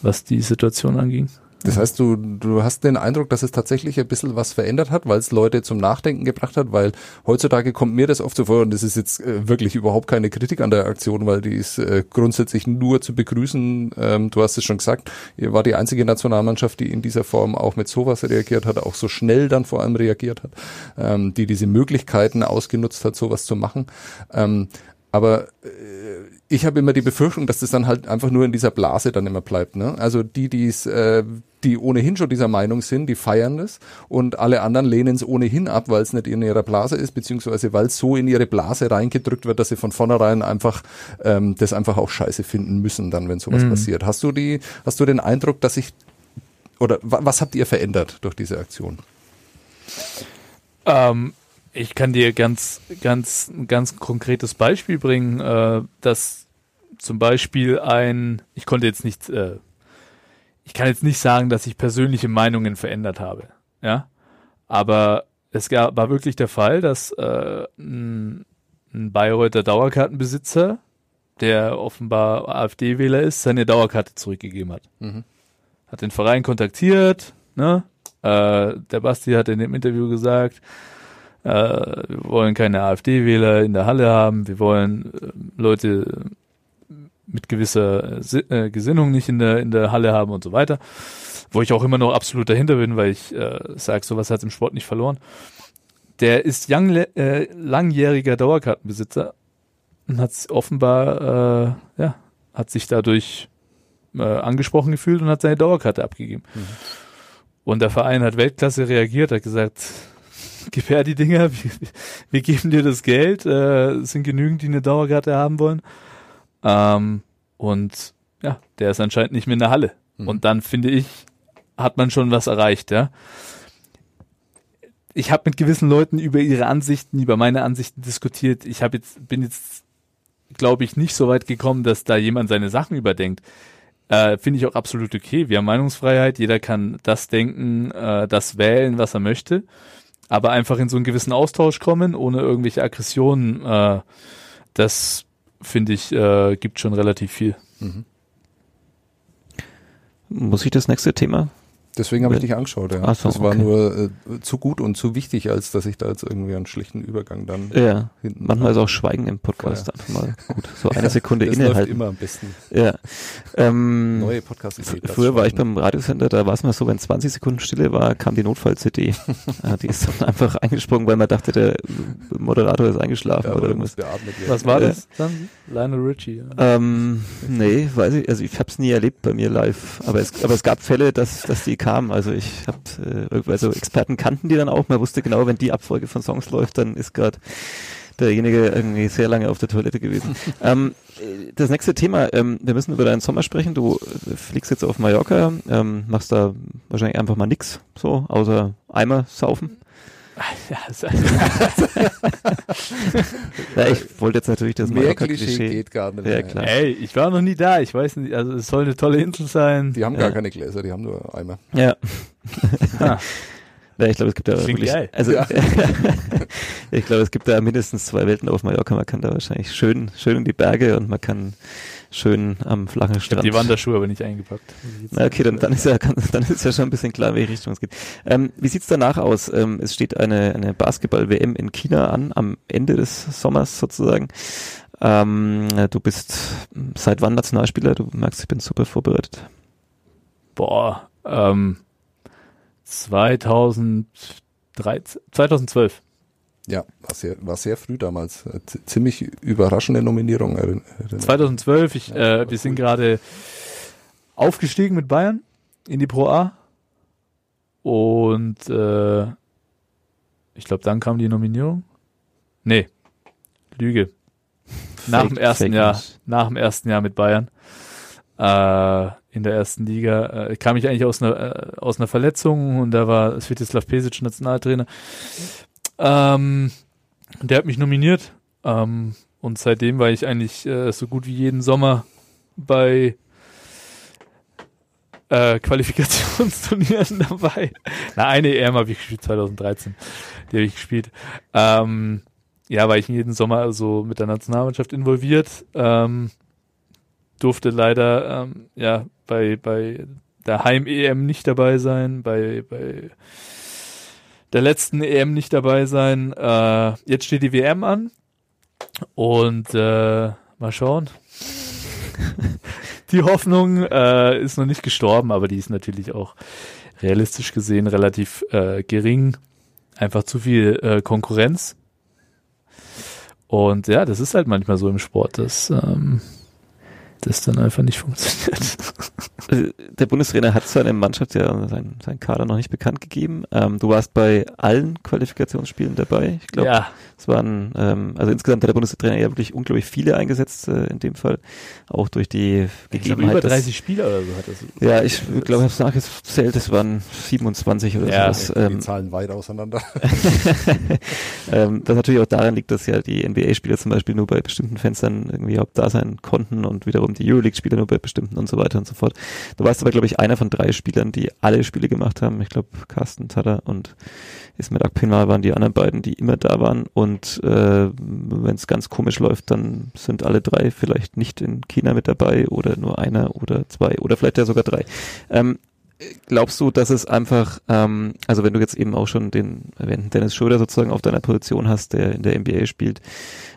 was die Situation anging. Das heißt, du, du hast den Eindruck, dass es tatsächlich ein bisschen was verändert hat, weil es Leute zum Nachdenken gebracht hat, weil heutzutage kommt mir das oft so vor, und das ist jetzt äh, wirklich überhaupt keine Kritik an der Aktion, weil die ist äh, grundsätzlich nur zu begrüßen. Ähm, du hast es schon gesagt, ihr war die einzige Nationalmannschaft, die in dieser Form auch mit sowas reagiert hat, auch so schnell dann vor allem reagiert hat, ähm, die diese Möglichkeiten ausgenutzt hat, sowas zu machen. Ähm, aber äh, ich habe immer die Befürchtung, dass das dann halt einfach nur in dieser Blase dann immer bleibt. Ne? Also die, die's, äh, die ohnehin schon dieser Meinung sind, die feiern das und alle anderen lehnen es ohnehin ab, weil es nicht in ihrer Blase ist, beziehungsweise weil es so in ihre Blase reingedrückt wird, dass sie von vornherein einfach ähm, das einfach auch scheiße finden müssen, dann wenn sowas Mhm. passiert. Hast du die, hast du den Eindruck, dass sich oder wa was habt ihr verändert durch diese Aktion? Ähm, ich kann dir ganz, ganz, ganz konkretes Beispiel bringen, äh, dass zum Beispiel ein, ich konnte jetzt nicht, äh, ich kann jetzt nicht sagen, dass ich persönliche Meinungen verändert habe, ja, aber es gab, war wirklich der Fall, dass äh, ein, ein Bayreuther Dauerkartenbesitzer, der offenbar AfD-Wähler ist, seine Dauerkarte zurückgegeben hat. Mhm. Hat den Verein kontaktiert, ne? Äh, der Basti hat in dem Interview gesagt, äh, wir wollen keine AfD-Wähler in der Halle haben, wir wollen äh, Leute mit gewisser äh, Si- Gesinnung nicht in der, in der Halle haben und so weiter. Wo ich auch immer noch absolut dahinter bin, weil ich äh, sage, sowas hat im Sport nicht verloren. Der ist young, äh, langjähriger Dauerkartenbesitzer und hat offenbar, äh, ja, hat sich dadurch äh, angesprochen gefühlt und hat seine Dauerkarte abgegeben. Und der Verein hat Weltklasse reagiert, hat gesagt, [laughs] gib her die Dinger, wir, wir geben dir das Geld, äh, es sind genügend, die eine Dauerkarte haben wollen. Ähm, und ja, der ist anscheinend nicht mehr in der Halle. Mhm. Und dann finde ich, hat man schon was erreicht, ja. Ich habe mit gewissen Leuten über ihre Ansichten, über meine Ansichten diskutiert. Ich habe jetzt, bin jetzt, glaube ich, nicht so weit gekommen, dass da jemand seine Sachen überdenkt. Äh, Finde ich auch absolut okay. Wir haben Meinungsfreiheit, jeder kann das denken, äh, das wählen, was er möchte. Aber einfach in so einen gewissen Austausch kommen, ohne irgendwelche Aggressionen, äh, das finde ich, äh, gibt schon relativ viel. Mhm. Muss ich das nächste Thema? Deswegen habe ich dich angeschaut. Ja. So, das war okay. nur äh, zu gut und zu wichtig, als dass ich da jetzt irgendwie einen schlichten Übergang dann Ja. hinten. Manchmal ist auch Schweigen im Podcast Ja. einfach mal [laughs] gut. So eine Sekunde das läuft innehalten. immer am besten. Ja. Ähm, Neue podcast Früher war ich beim Radiosender, da war es mal so, wenn 20 Sekunden Stille war, kam die Notfall-CD. [laughs] ja, die ist dann einfach eingesprungen, weil man dachte, der Moderator ist eingeschlafen ja, oder irgendwas. Was war Äh, das dann? Lionel Richie. Ja. Ähm, nee, weiß ich, also ich habe es nie erlebt bei mir live, aber es, aber es gab Fälle, dass, dass die kamen. Also ich habe, äh, also Experten kannten die dann auch. Man wusste genau, wenn die Abfolge von Songs läuft, dann ist gerade derjenige irgendwie sehr lange auf der Toilette gewesen. [laughs] ähm, das nächste Thema, ähm, wir müssen über deinen Sommer sprechen. Du äh, fliegst jetzt auf Mallorca, ähm, machst da wahrscheinlich einfach mal nix, so, außer Eimer saufen. Ja, [laughs] Ja, ich wollte jetzt natürlich das Mehr Klischee geht gar nicht. Ja, klar. Ey, ich war noch nie da. Ich weiß nicht, also es soll eine tolle Insel sein. Die haben Ja. gar keine Gläser, die haben nur Eimer. Ja. Ha. [laughs] Ja, ich glaube, es gibt da Klingt wirklich, geil. also Ja. [laughs] ich glaube, es gibt da mindestens zwei Welten auf Mallorca. Man kann da wahrscheinlich schön, schön in die Berge und man kann schön am flachen Ich habe Strand. die Wanderschuhe aber nicht eingepackt. ich Na, okay, dann, dann ist ja kann, dann ist ja schon ein bisschen klar, in welche Richtung es geht. Ähm, wie sieht's danach aus? Ähm, es steht eine, eine Basketball-WM in China an, am Ende des Sommers sozusagen. Ähm, du bist seit wann Nationalspieler? Du merkst, ich bin super vorbereitet. Boah, ähm, 2013, 2012. Ja, war sehr, war sehr früh damals. Äh, Ziemlich überraschende Nominierung. erinn- erinnere- 2012, ich, Ja, äh, wir sind gerade aufgestiegen mit Bayern in die Pro A. Und äh, ich glaube, dann kam die Nominierung. Nee, Lüge. Nach dem ersten Fake Jahr, nach dem ersten Jahr mit Bayern äh, in der ersten Liga äh, kam ich eigentlich aus einer äh, aus einer Verletzung und da war Svetislav Pesic Nationaltrainer. Ähm, der hat mich nominiert ähm, und seitdem war ich eigentlich äh, so gut wie jeden Sommer bei äh, Qualifikationsturnieren [laughs] dabei. Na, eine EM habe ich gespielt, 2013. Die habe ich gespielt. Ähm, ja, war ich jeden Sommer also mit der Nationalmannschaft involviert. Ähm, durfte leider ähm, ja bei bei der Heim-EM nicht dabei sein, bei bei der letzten EM nicht dabei sein. Äh, jetzt steht die WM an und äh, mal schauen. die Hoffnung äh, ist noch nicht gestorben, aber die ist natürlich auch realistisch gesehen relativ äh, gering. Einfach zu viel äh, Konkurrenz. Und ja, das ist halt manchmal so im Sport, dass ähm, das dann einfach nicht funktioniert. [laughs] Also, Der Bundestrainer hat seine Mannschaft ja seinen, seinen Kader noch nicht bekannt gegeben. Ähm, du warst bei allen Qualifikationsspielen dabei. Ich glaube, ja, es waren, ähm, also insgesamt hat der Bundestrainer ja wirklich unglaublich viele eingesetzt äh, in dem Fall. Auch durch die ich Gegebenheit. über dass- 30 Spieler oder so hat das. Ja, ich glaube, ich habe es nachgezählt, es waren 27 oder Ja, sowas. Die Ähm, Zahlen weit auseinander. [laughs] ähm, das natürlich auch daran liegt, dass ja die NBA-Spieler zum Beispiel nur bei bestimmten Fenstern irgendwie überhaupt da sein konnten und wiederum die Euroleague-Spieler nur bei bestimmten und so weiter und so fort. Du warst aber, glaube ich, einer von drei Spielern, die alle Spiele gemacht haben. Ich glaube, Carsten Tada und Ismet Akpinal waren die anderen beiden, die immer da waren. Und äh, wenn es ganz komisch läuft, dann sind alle drei vielleicht nicht in China mit dabei oder nur einer oder zwei oder vielleicht ja sogar drei. Ähm, glaubst du, dass es einfach, ähm, also wenn du jetzt eben auch schon den erwähnten Dennis Schröder sozusagen auf deiner Position hast, der in der NBA spielt,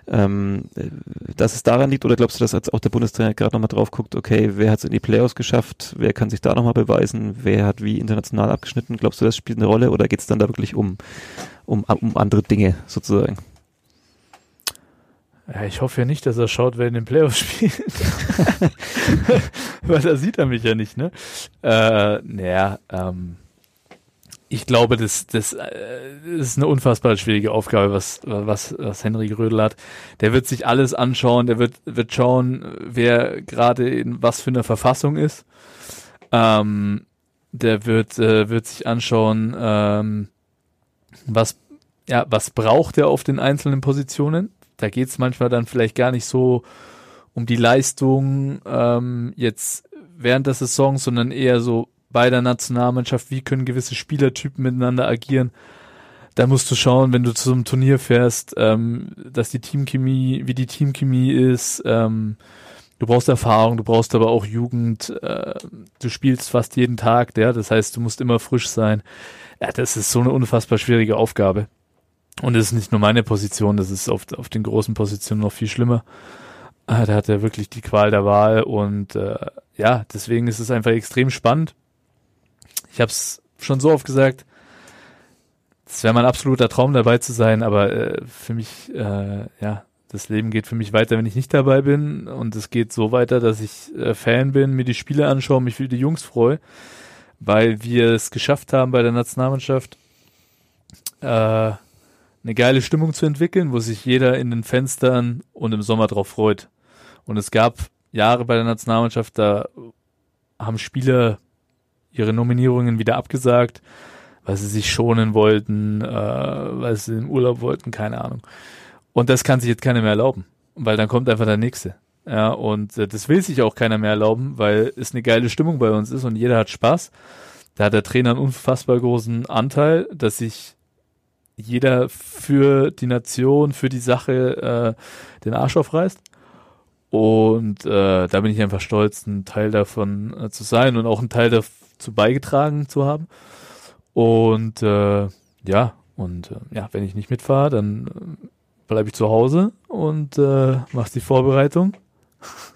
ähm, äh, dass es daran liegt oder glaubst du, dass jetzt auch der Bundestrainer gerade nochmal drauf guckt, okay, wer hat es in die Playoffs geschafft, wer kann sich da nochmal beweisen, wer hat wie international abgeschnitten, glaubst du, das spielt eine Rolle oder geht es dann da wirklich um, um, um andere Dinge sozusagen? Ja, ich hoffe ja nicht, dass er schaut, wer in den Playoffs spielt. [laughs] Weil da sieht er mich ja nicht, ne? Äh, naja, ähm, ich glaube, das, das, äh, ist eine unfassbar schwierige Aufgabe, was, was, was Henry Grödel hat. Der wird sich alles anschauen, der wird, wird schauen, wer gerade in was für einer Verfassung ist. Ähm, der wird, äh, wird sich anschauen, ähm, was, ja, was braucht er auf den einzelnen Positionen. Da geht's manchmal dann vielleicht gar nicht so um die Leistung ähm, jetzt während der Saison, sondern eher so bei der Nationalmannschaft, wie können gewisse Spielertypen miteinander agieren. Da musst du schauen, wenn du zu einem Turnier fährst, ähm, dass die Teamchemie, wie die Teamchemie ist. Ähm, du brauchst Erfahrung, du brauchst aber auch Jugend. Äh, du spielst fast jeden Tag, ja, das heißt, du musst immer frisch sein. Ja, das ist so eine unfassbar schwierige Aufgabe. Und es ist nicht nur meine Position, das ist auf, auf den großen Positionen noch viel schlimmer. Äh, Da hat er wirklich die Qual der Wahl und äh, ja, deswegen ist es einfach extrem spannend. Ich habe es schon so oft gesagt, es wäre mein absoluter Traum dabei zu sein, aber äh, für mich, äh, ja, das Leben geht für mich weiter, wenn ich nicht dabei bin und es geht so weiter, dass ich äh, Fan bin, mir die Spiele anschaue, mich für die Jungs freue, weil wir es geschafft haben bei der Nationalmannschaft, äh, eine geile Stimmung zu entwickeln, wo sich jeder in den Fenstern und im Sommer drauf freut. Und es gab Jahre bei der Nationalmannschaft, da haben Spieler ihre Nominierungen wieder abgesagt, weil sie sich schonen wollten, äh, weil sie im Urlaub wollten, keine Ahnung. Und das kann sich jetzt keiner mehr erlauben, weil dann kommt einfach der nächste. Ja, und äh, das will sich auch keiner mehr erlauben, weil es eine geile Stimmung bei uns ist und jeder hat Spaß. Da hat der Trainer einen unfassbar großen Anteil, dass sich jeder für die Nation, für die Sache äh, den Arsch aufreißt. Und äh, da bin ich einfach stolz, ein Teil davon äh, zu sein und auch ein Teil dazu beigetragen zu haben. Und äh, ja, und äh, ja, wenn ich nicht mitfahre, dann äh, bleibe ich zu Hause und äh, mache die Vorbereitung. [laughs]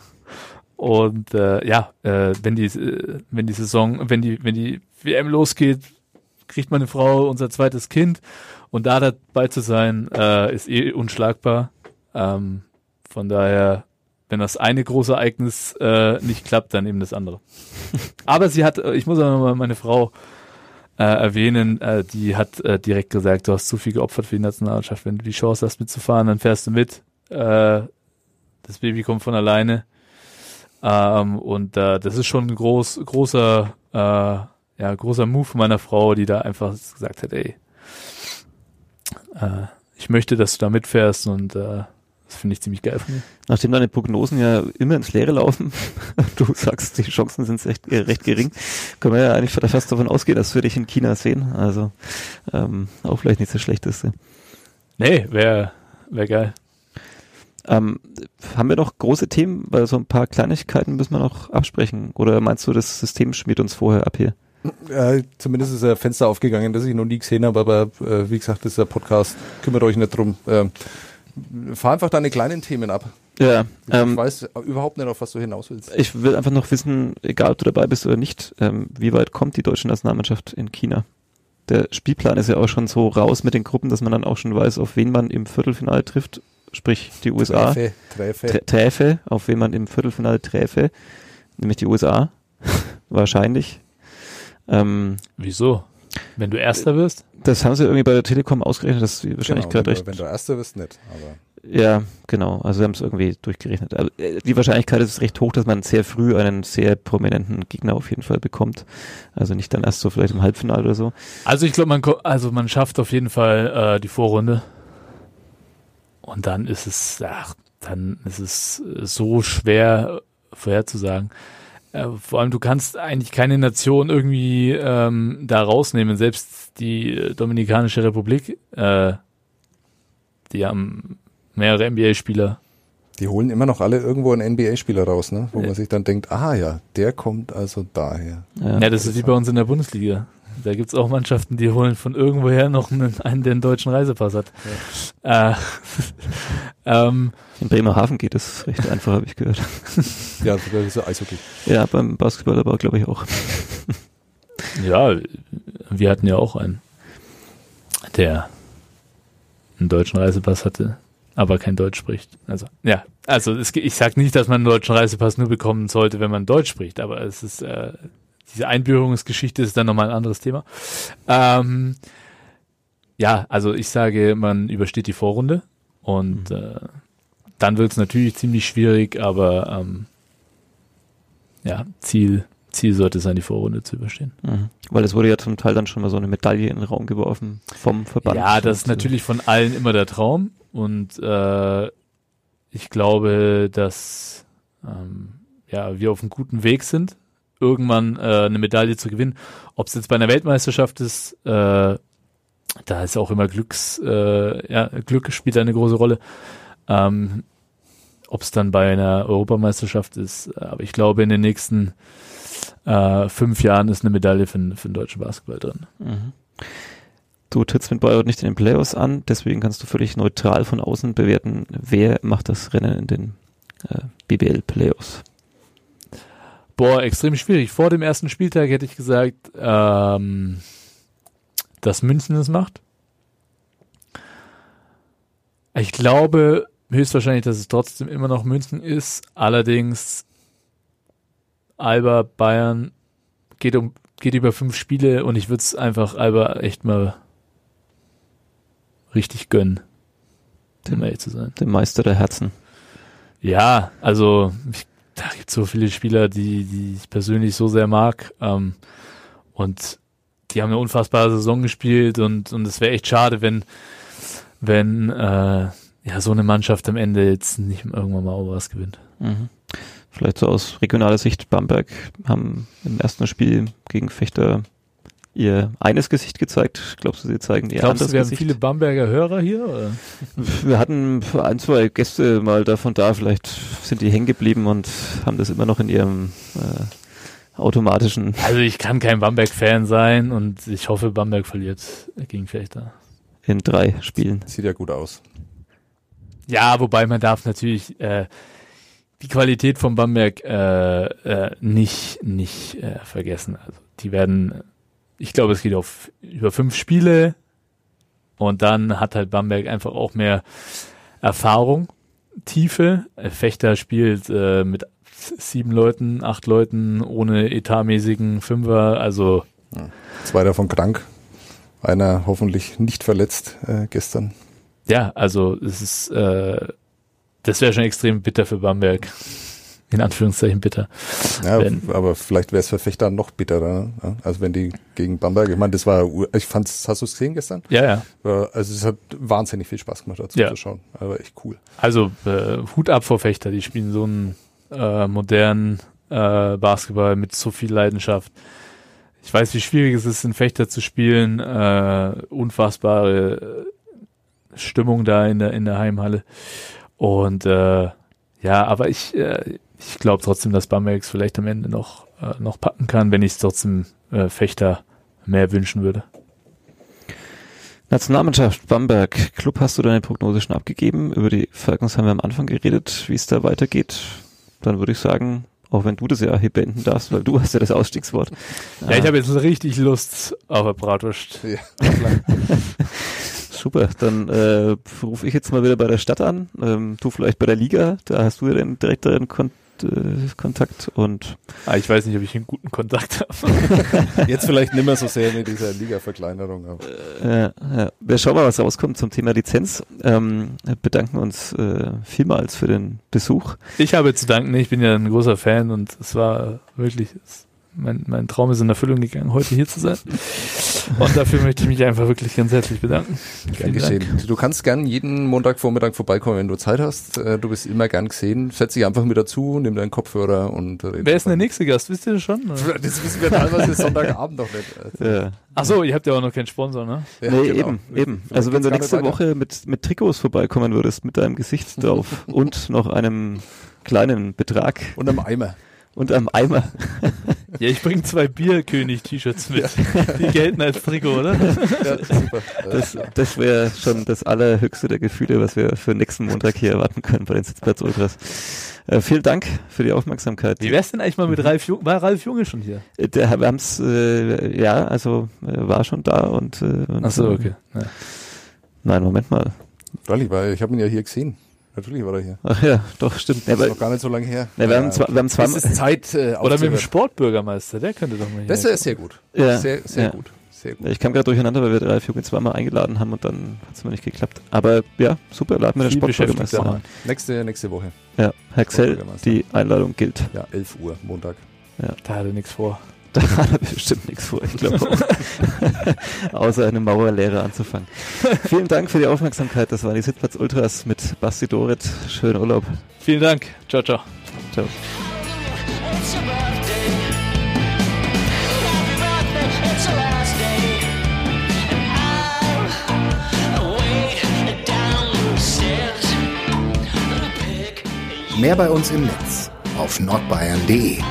Und äh, ja, äh, wenn die äh, wenn die Saison, wenn die wenn die WM losgeht, kriegt meine Frau unser zweites Kind und da dabei zu sein, äh, ist eh unschlagbar. Ähm, von daher, wenn das eine große Ereignis äh, nicht klappt, dann eben das andere. [laughs] Aber sie hat, äh, ich muss auch nochmal meine Frau äh, erwähnen, äh, die hat äh, direkt gesagt, du hast zu viel geopfert für die Nationalmannschaft. Wenn du die Chance hast mitzufahren, dann fährst du mit. Äh, das Baby kommt von alleine. Ähm, und äh, das ist schon ein groß, großer, äh, ja, großer Move meiner Frau, die da einfach gesagt hat, ey, äh, ich möchte, dass du da mitfährst und äh, das finde ich ziemlich geil von mir. Nachdem deine Prognosen ja immer ins Leere laufen, [laughs] du sagst, die Chancen sind recht, recht gering, können wir ja eigentlich fast davon ausgehen, dass wir dich in China sehen. Also ähm, auch vielleicht nicht das Schlechteste. Nee, wäre wär geil. Ähm, haben wir noch große Themen? Weil so ein paar Kleinigkeiten müssen wir noch absprechen. Oder meinst du, das System schmiert uns vorher ab hier? Ja, zumindest ist ein Fenster aufgegangen, das ich noch nie gesehen habe, aber äh, wie gesagt, das ist ein Podcast, kümmert euch nicht drum. Ähm, fahr einfach deine kleinen Themen ab. Ja, ich ähm, weiß überhaupt nicht, auf was du hinaus willst. Ich will einfach noch wissen, egal ob du dabei bist oder nicht, ähm, wie weit kommt die deutsche Nationalmannschaft in China? Der Spielplan ist ja auch schon so raus mit den Gruppen, dass man dann auch schon weiß, auf wen man im Viertelfinale trifft, sprich die USA. Träfe, Träfe. Trä Träfe, auf wen man im Viertelfinale träfe, nämlich die USA. [laughs] Wahrscheinlich. Ähm, Wieso? Wenn du Erster wirst? Das haben sie irgendwie bei der Telekom ausgerechnet, das ist wahrscheinlich genau, gerade recht. Wenn du Erster wirst, nicht. Aber ja, genau. Also sie haben es irgendwie durchgerechnet. Aber äh, die Wahrscheinlichkeit ist recht hoch, dass man sehr früh einen sehr prominenten Gegner auf jeden Fall bekommt. Also nicht dann erst so vielleicht im Halbfinale oder so. Also ich glaube, man also man schafft auf jeden Fall äh, die Vorrunde. Und dann ist es, ach, dann ist es so schwer vorherzusagen. Äh, vor allem, du kannst eigentlich keine Nation irgendwie ähm, da rausnehmen. Selbst die Dominikanische Republik, äh, die haben mehrere NBA-Spieler. Die holen immer noch alle irgendwo einen NBA-Spieler raus, ne? Wo ja. man sich dann denkt, ah ja, der kommt also daher. Ja, ja das ist wie bei uns in der Bundesliga. Da gibt's auch Mannschaften, die holen von irgendwoher noch einen, einen der einen deutschen Reisepass hat. Ja. Äh, [laughs] ähm, in Bremerhaven geht es recht einfach, habe ich gehört. [laughs] ja, sogar so Eishockey. Ja, beim Basketball aber glaube ich auch. ja, wir hatten ja auch einen, der einen deutschen Reisepass hatte, aber kein Deutsch spricht. Also, ja, also es, ich sage nicht, dass man einen deutschen Reisepass nur bekommen sollte, wenn man Deutsch spricht, aber es ist äh, diese Einbürgerungsgeschichte ist dann nochmal ein anderes Thema. Ähm, ja, also ich sage, man übersteht die Vorrunde und mhm. äh, dann wird es natürlich ziemlich schwierig, aber ähm, ja, Ziel, Ziel sollte sein, die Vorrunde zu überstehen. Mhm. Weil es wurde ja zum Teil dann schon mal so eine Medaille in den Raum geworfen vom Verband. Ja, das ist natürlich von allen immer der Traum und äh, ich glaube, dass ähm, ja, wir auf einem guten Weg sind irgendwann äh, eine Medaille zu gewinnen. Ob es jetzt bei einer Weltmeisterschaft ist, äh, da ist auch immer Glücks, äh, ja, Glück spielt eine große Rolle. Ähm, Ob es dann bei einer Europameisterschaft ist, aber ich glaube, in den nächsten äh, fünf Jahren ist eine Medaille für, für den deutschen Basketball drin. Mhm. Du trittst mit Bayreuth nicht in den Playoffs an, deswegen kannst du völlig neutral von außen bewerten, wer macht das Rennen in den äh, BBL Playoffs. Boah, extrem schwierig. Vor dem ersten Spieltag hätte ich gesagt, ähm, dass München es macht. Ich glaube höchstwahrscheinlich, dass es trotzdem immer noch München ist. Allerdings Alba Bayern geht um geht über fünf Spiele und ich würde es einfach Alba echt mal richtig gönnen. Um ehrlich zu sein. Dem Meister der Herzen. Ja, also ich, da gibt so viele Spieler, die, die ich persönlich so sehr mag. Ähm, und die haben eine unfassbare Saison gespielt und und es wäre echt schade, wenn wenn äh, ja so eine Mannschaft am Ende jetzt nicht irgendwann mal was gewinnt. Mhm. Vielleicht so aus regionaler Sicht, Bamberg haben im ersten Spiel gegen Fechter ihr eines Gesicht gezeigt. Glaubst du, sie zeigen ihr Glaubst anderes du, wir Gesicht? haben viele Bamberger Hörer hier? Oder? Wir hatten ein, zwei Gäste mal davon da, vielleicht sind die hängen geblieben und haben das immer noch in ihrem äh, automatischen. Also ich kann kein Bamberg-Fan sein und ich hoffe, Bamberg verliert gegen Fechter. in drei Spielen. Sieht ja gut aus. Ja, wobei man darf natürlich äh, die Qualität von Bamberg äh, äh, nicht nicht äh, vergessen. Also die werden, ich glaube, es geht auf über fünf Spiele und dann hat halt Bamberg einfach auch mehr Erfahrung, Tiefe. Fechter spielt äh, mit sieben Leuten, acht Leuten ohne etatmäßigen Fünfer, also Zwei davon krank. Einer hoffentlich nicht verletzt äh, gestern. ja, also es ist äh, das wäre schon extrem bitter für Bamberg. In Anführungszeichen bitter. Ja, Wenn- aber vielleicht wäre es für Fechter noch bitterer. ne? Also wenn die gegen Bamberg, ich meine, das war, ich fand's, hast du es gesehen gestern? Ja, ja. Also es hat wahnsinnig viel Spaß gemacht, dazu Ja. zu schauen. Aber echt cool. Also äh, Hut ab vor Fechter, die spielen so einen äh, modernen äh, Basketball mit so viel Leidenschaft. Ich weiß, wie schwierig es ist, in Fechter zu spielen. Äh, unfassbare äh, Stimmung da in der in der Heimhalle. Und äh, ja, aber ich äh, ich glaube trotzdem, dass Bamberg es vielleicht am Ende noch äh, noch packen kann, wenn ich es trotzdem äh, Fechter mehr wünschen würde. Nationalmannschaft Bamberg. Club, hast du deine Prognose schon abgegeben? Über die Falcons haben wir am Anfang geredet, wie es da weitergeht. Dann würde ich sagen, auch wenn du das ja hier beenden darfst, weil du hast ja das Ausstiegswort. Ja, ich habe jetzt richtig Lust auf eine Bratwurst. Ja, [laughs] Super, dann äh, rufe ich jetzt mal wieder bei der Stadt an. Ähm, du vielleicht bei der Liga, da hast du ja den direkteren Kon äh, Kontakt und Ah, ich weiß nicht, ob ich einen guten Kontakt habe. [laughs] Jetzt vielleicht nicht mehr so sehr mit dieser [laughs] Liga-Verkleinerung. äh, ja, wir schauen mal, was rauskommt zum Thema Lizenz. Ähm, bedanken uns äh, vielmals für den Besuch. Ich habe zu danken, ich bin ja ein großer Fan und es war wirklich, es, mein, mein Traum ist in Erfüllung gegangen, heute hier zu sein. Und dafür möchte ich mich einfach wirklich ganz herzlich bedanken. Gern Vielen Dank. geschehen. Du kannst gern jeden Montagvormittag vorbeikommen, wenn du Zeit hast. Äh, Du bist immer gern gesehen. Setz dich einfach mit dazu, nimm deinen Kopfhörer und red Wer ist denn der nächste Gast? Wisst ihr das schon? oder? Das wissen wir teilweise [laughs] Sonntagabend noch nicht. Also, Ja. Ach so, ihr habt ja auch noch keinen Sponsor, ne? ja, nee, genau. eben, eben. Vielleicht Also wenn du nächste. Woche mit, mit Trikots vorbeikommen würdest, mit deinem Gesicht drauf [laughs] und noch einem kleinen Betrag Und am Eimer. Und einem Eimer. Ja, ich bringe zwei Bierkönig-T-Shirts mit. Die gelten als Trikot, oder? Ja, super. Das, das wäre schon das allerhöchste der Gefühle, was wir für nächsten Montag hier erwarten können bei den Sitzplatz Ultras. Äh, vielen Dank für die Aufmerksamkeit. Wie wär's denn eigentlich mal mit Ralf Junge? War Ralf Junge schon hier? Äh, Der, wir haben's, äh, ja, also äh, war schon da und, äh, und Ach so, okay. Ja. Nein, Moment mal. Dolly, weil ich habe ihn ja hier gesehen. Natürlich war er hier. Ach ja, doch, stimmt. Ja, Das ist noch gar nicht so lange her. ja, wir, haben zwei, wir haben Es zweimal, ist Zeit äh, Oder mit dem. Sportbürgermeister, der könnte doch mal hier. Das ist sehr gut. Ja, sehr, sehr ja. gut. Sehr gut. ich kam gerade durcheinander, weil wir Ralf Junge zweimal eingeladen haben und dann hat's mir nicht geklappt. Aber ja, super, laden wir den Sportbürgermeister an. Nächste, nächste Woche. Ja, Herr Xell, die Einladung gilt. Ja, 11 Uhr, Montag. Da hat er nichts vor. [laughs] Da hat er bestimmt nichts vor, ich glaube auch. [laughs] Außer eine Maurerlehre anzufangen. Vielen Dank für die Aufmerksamkeit. Das waren die Sitzplatz Ultras mit Basti Dorit. Schönen Urlaub. Vielen Dank. Ciao, ciao. Ciao. Mehr bei uns im Netz auf nordbayern.de.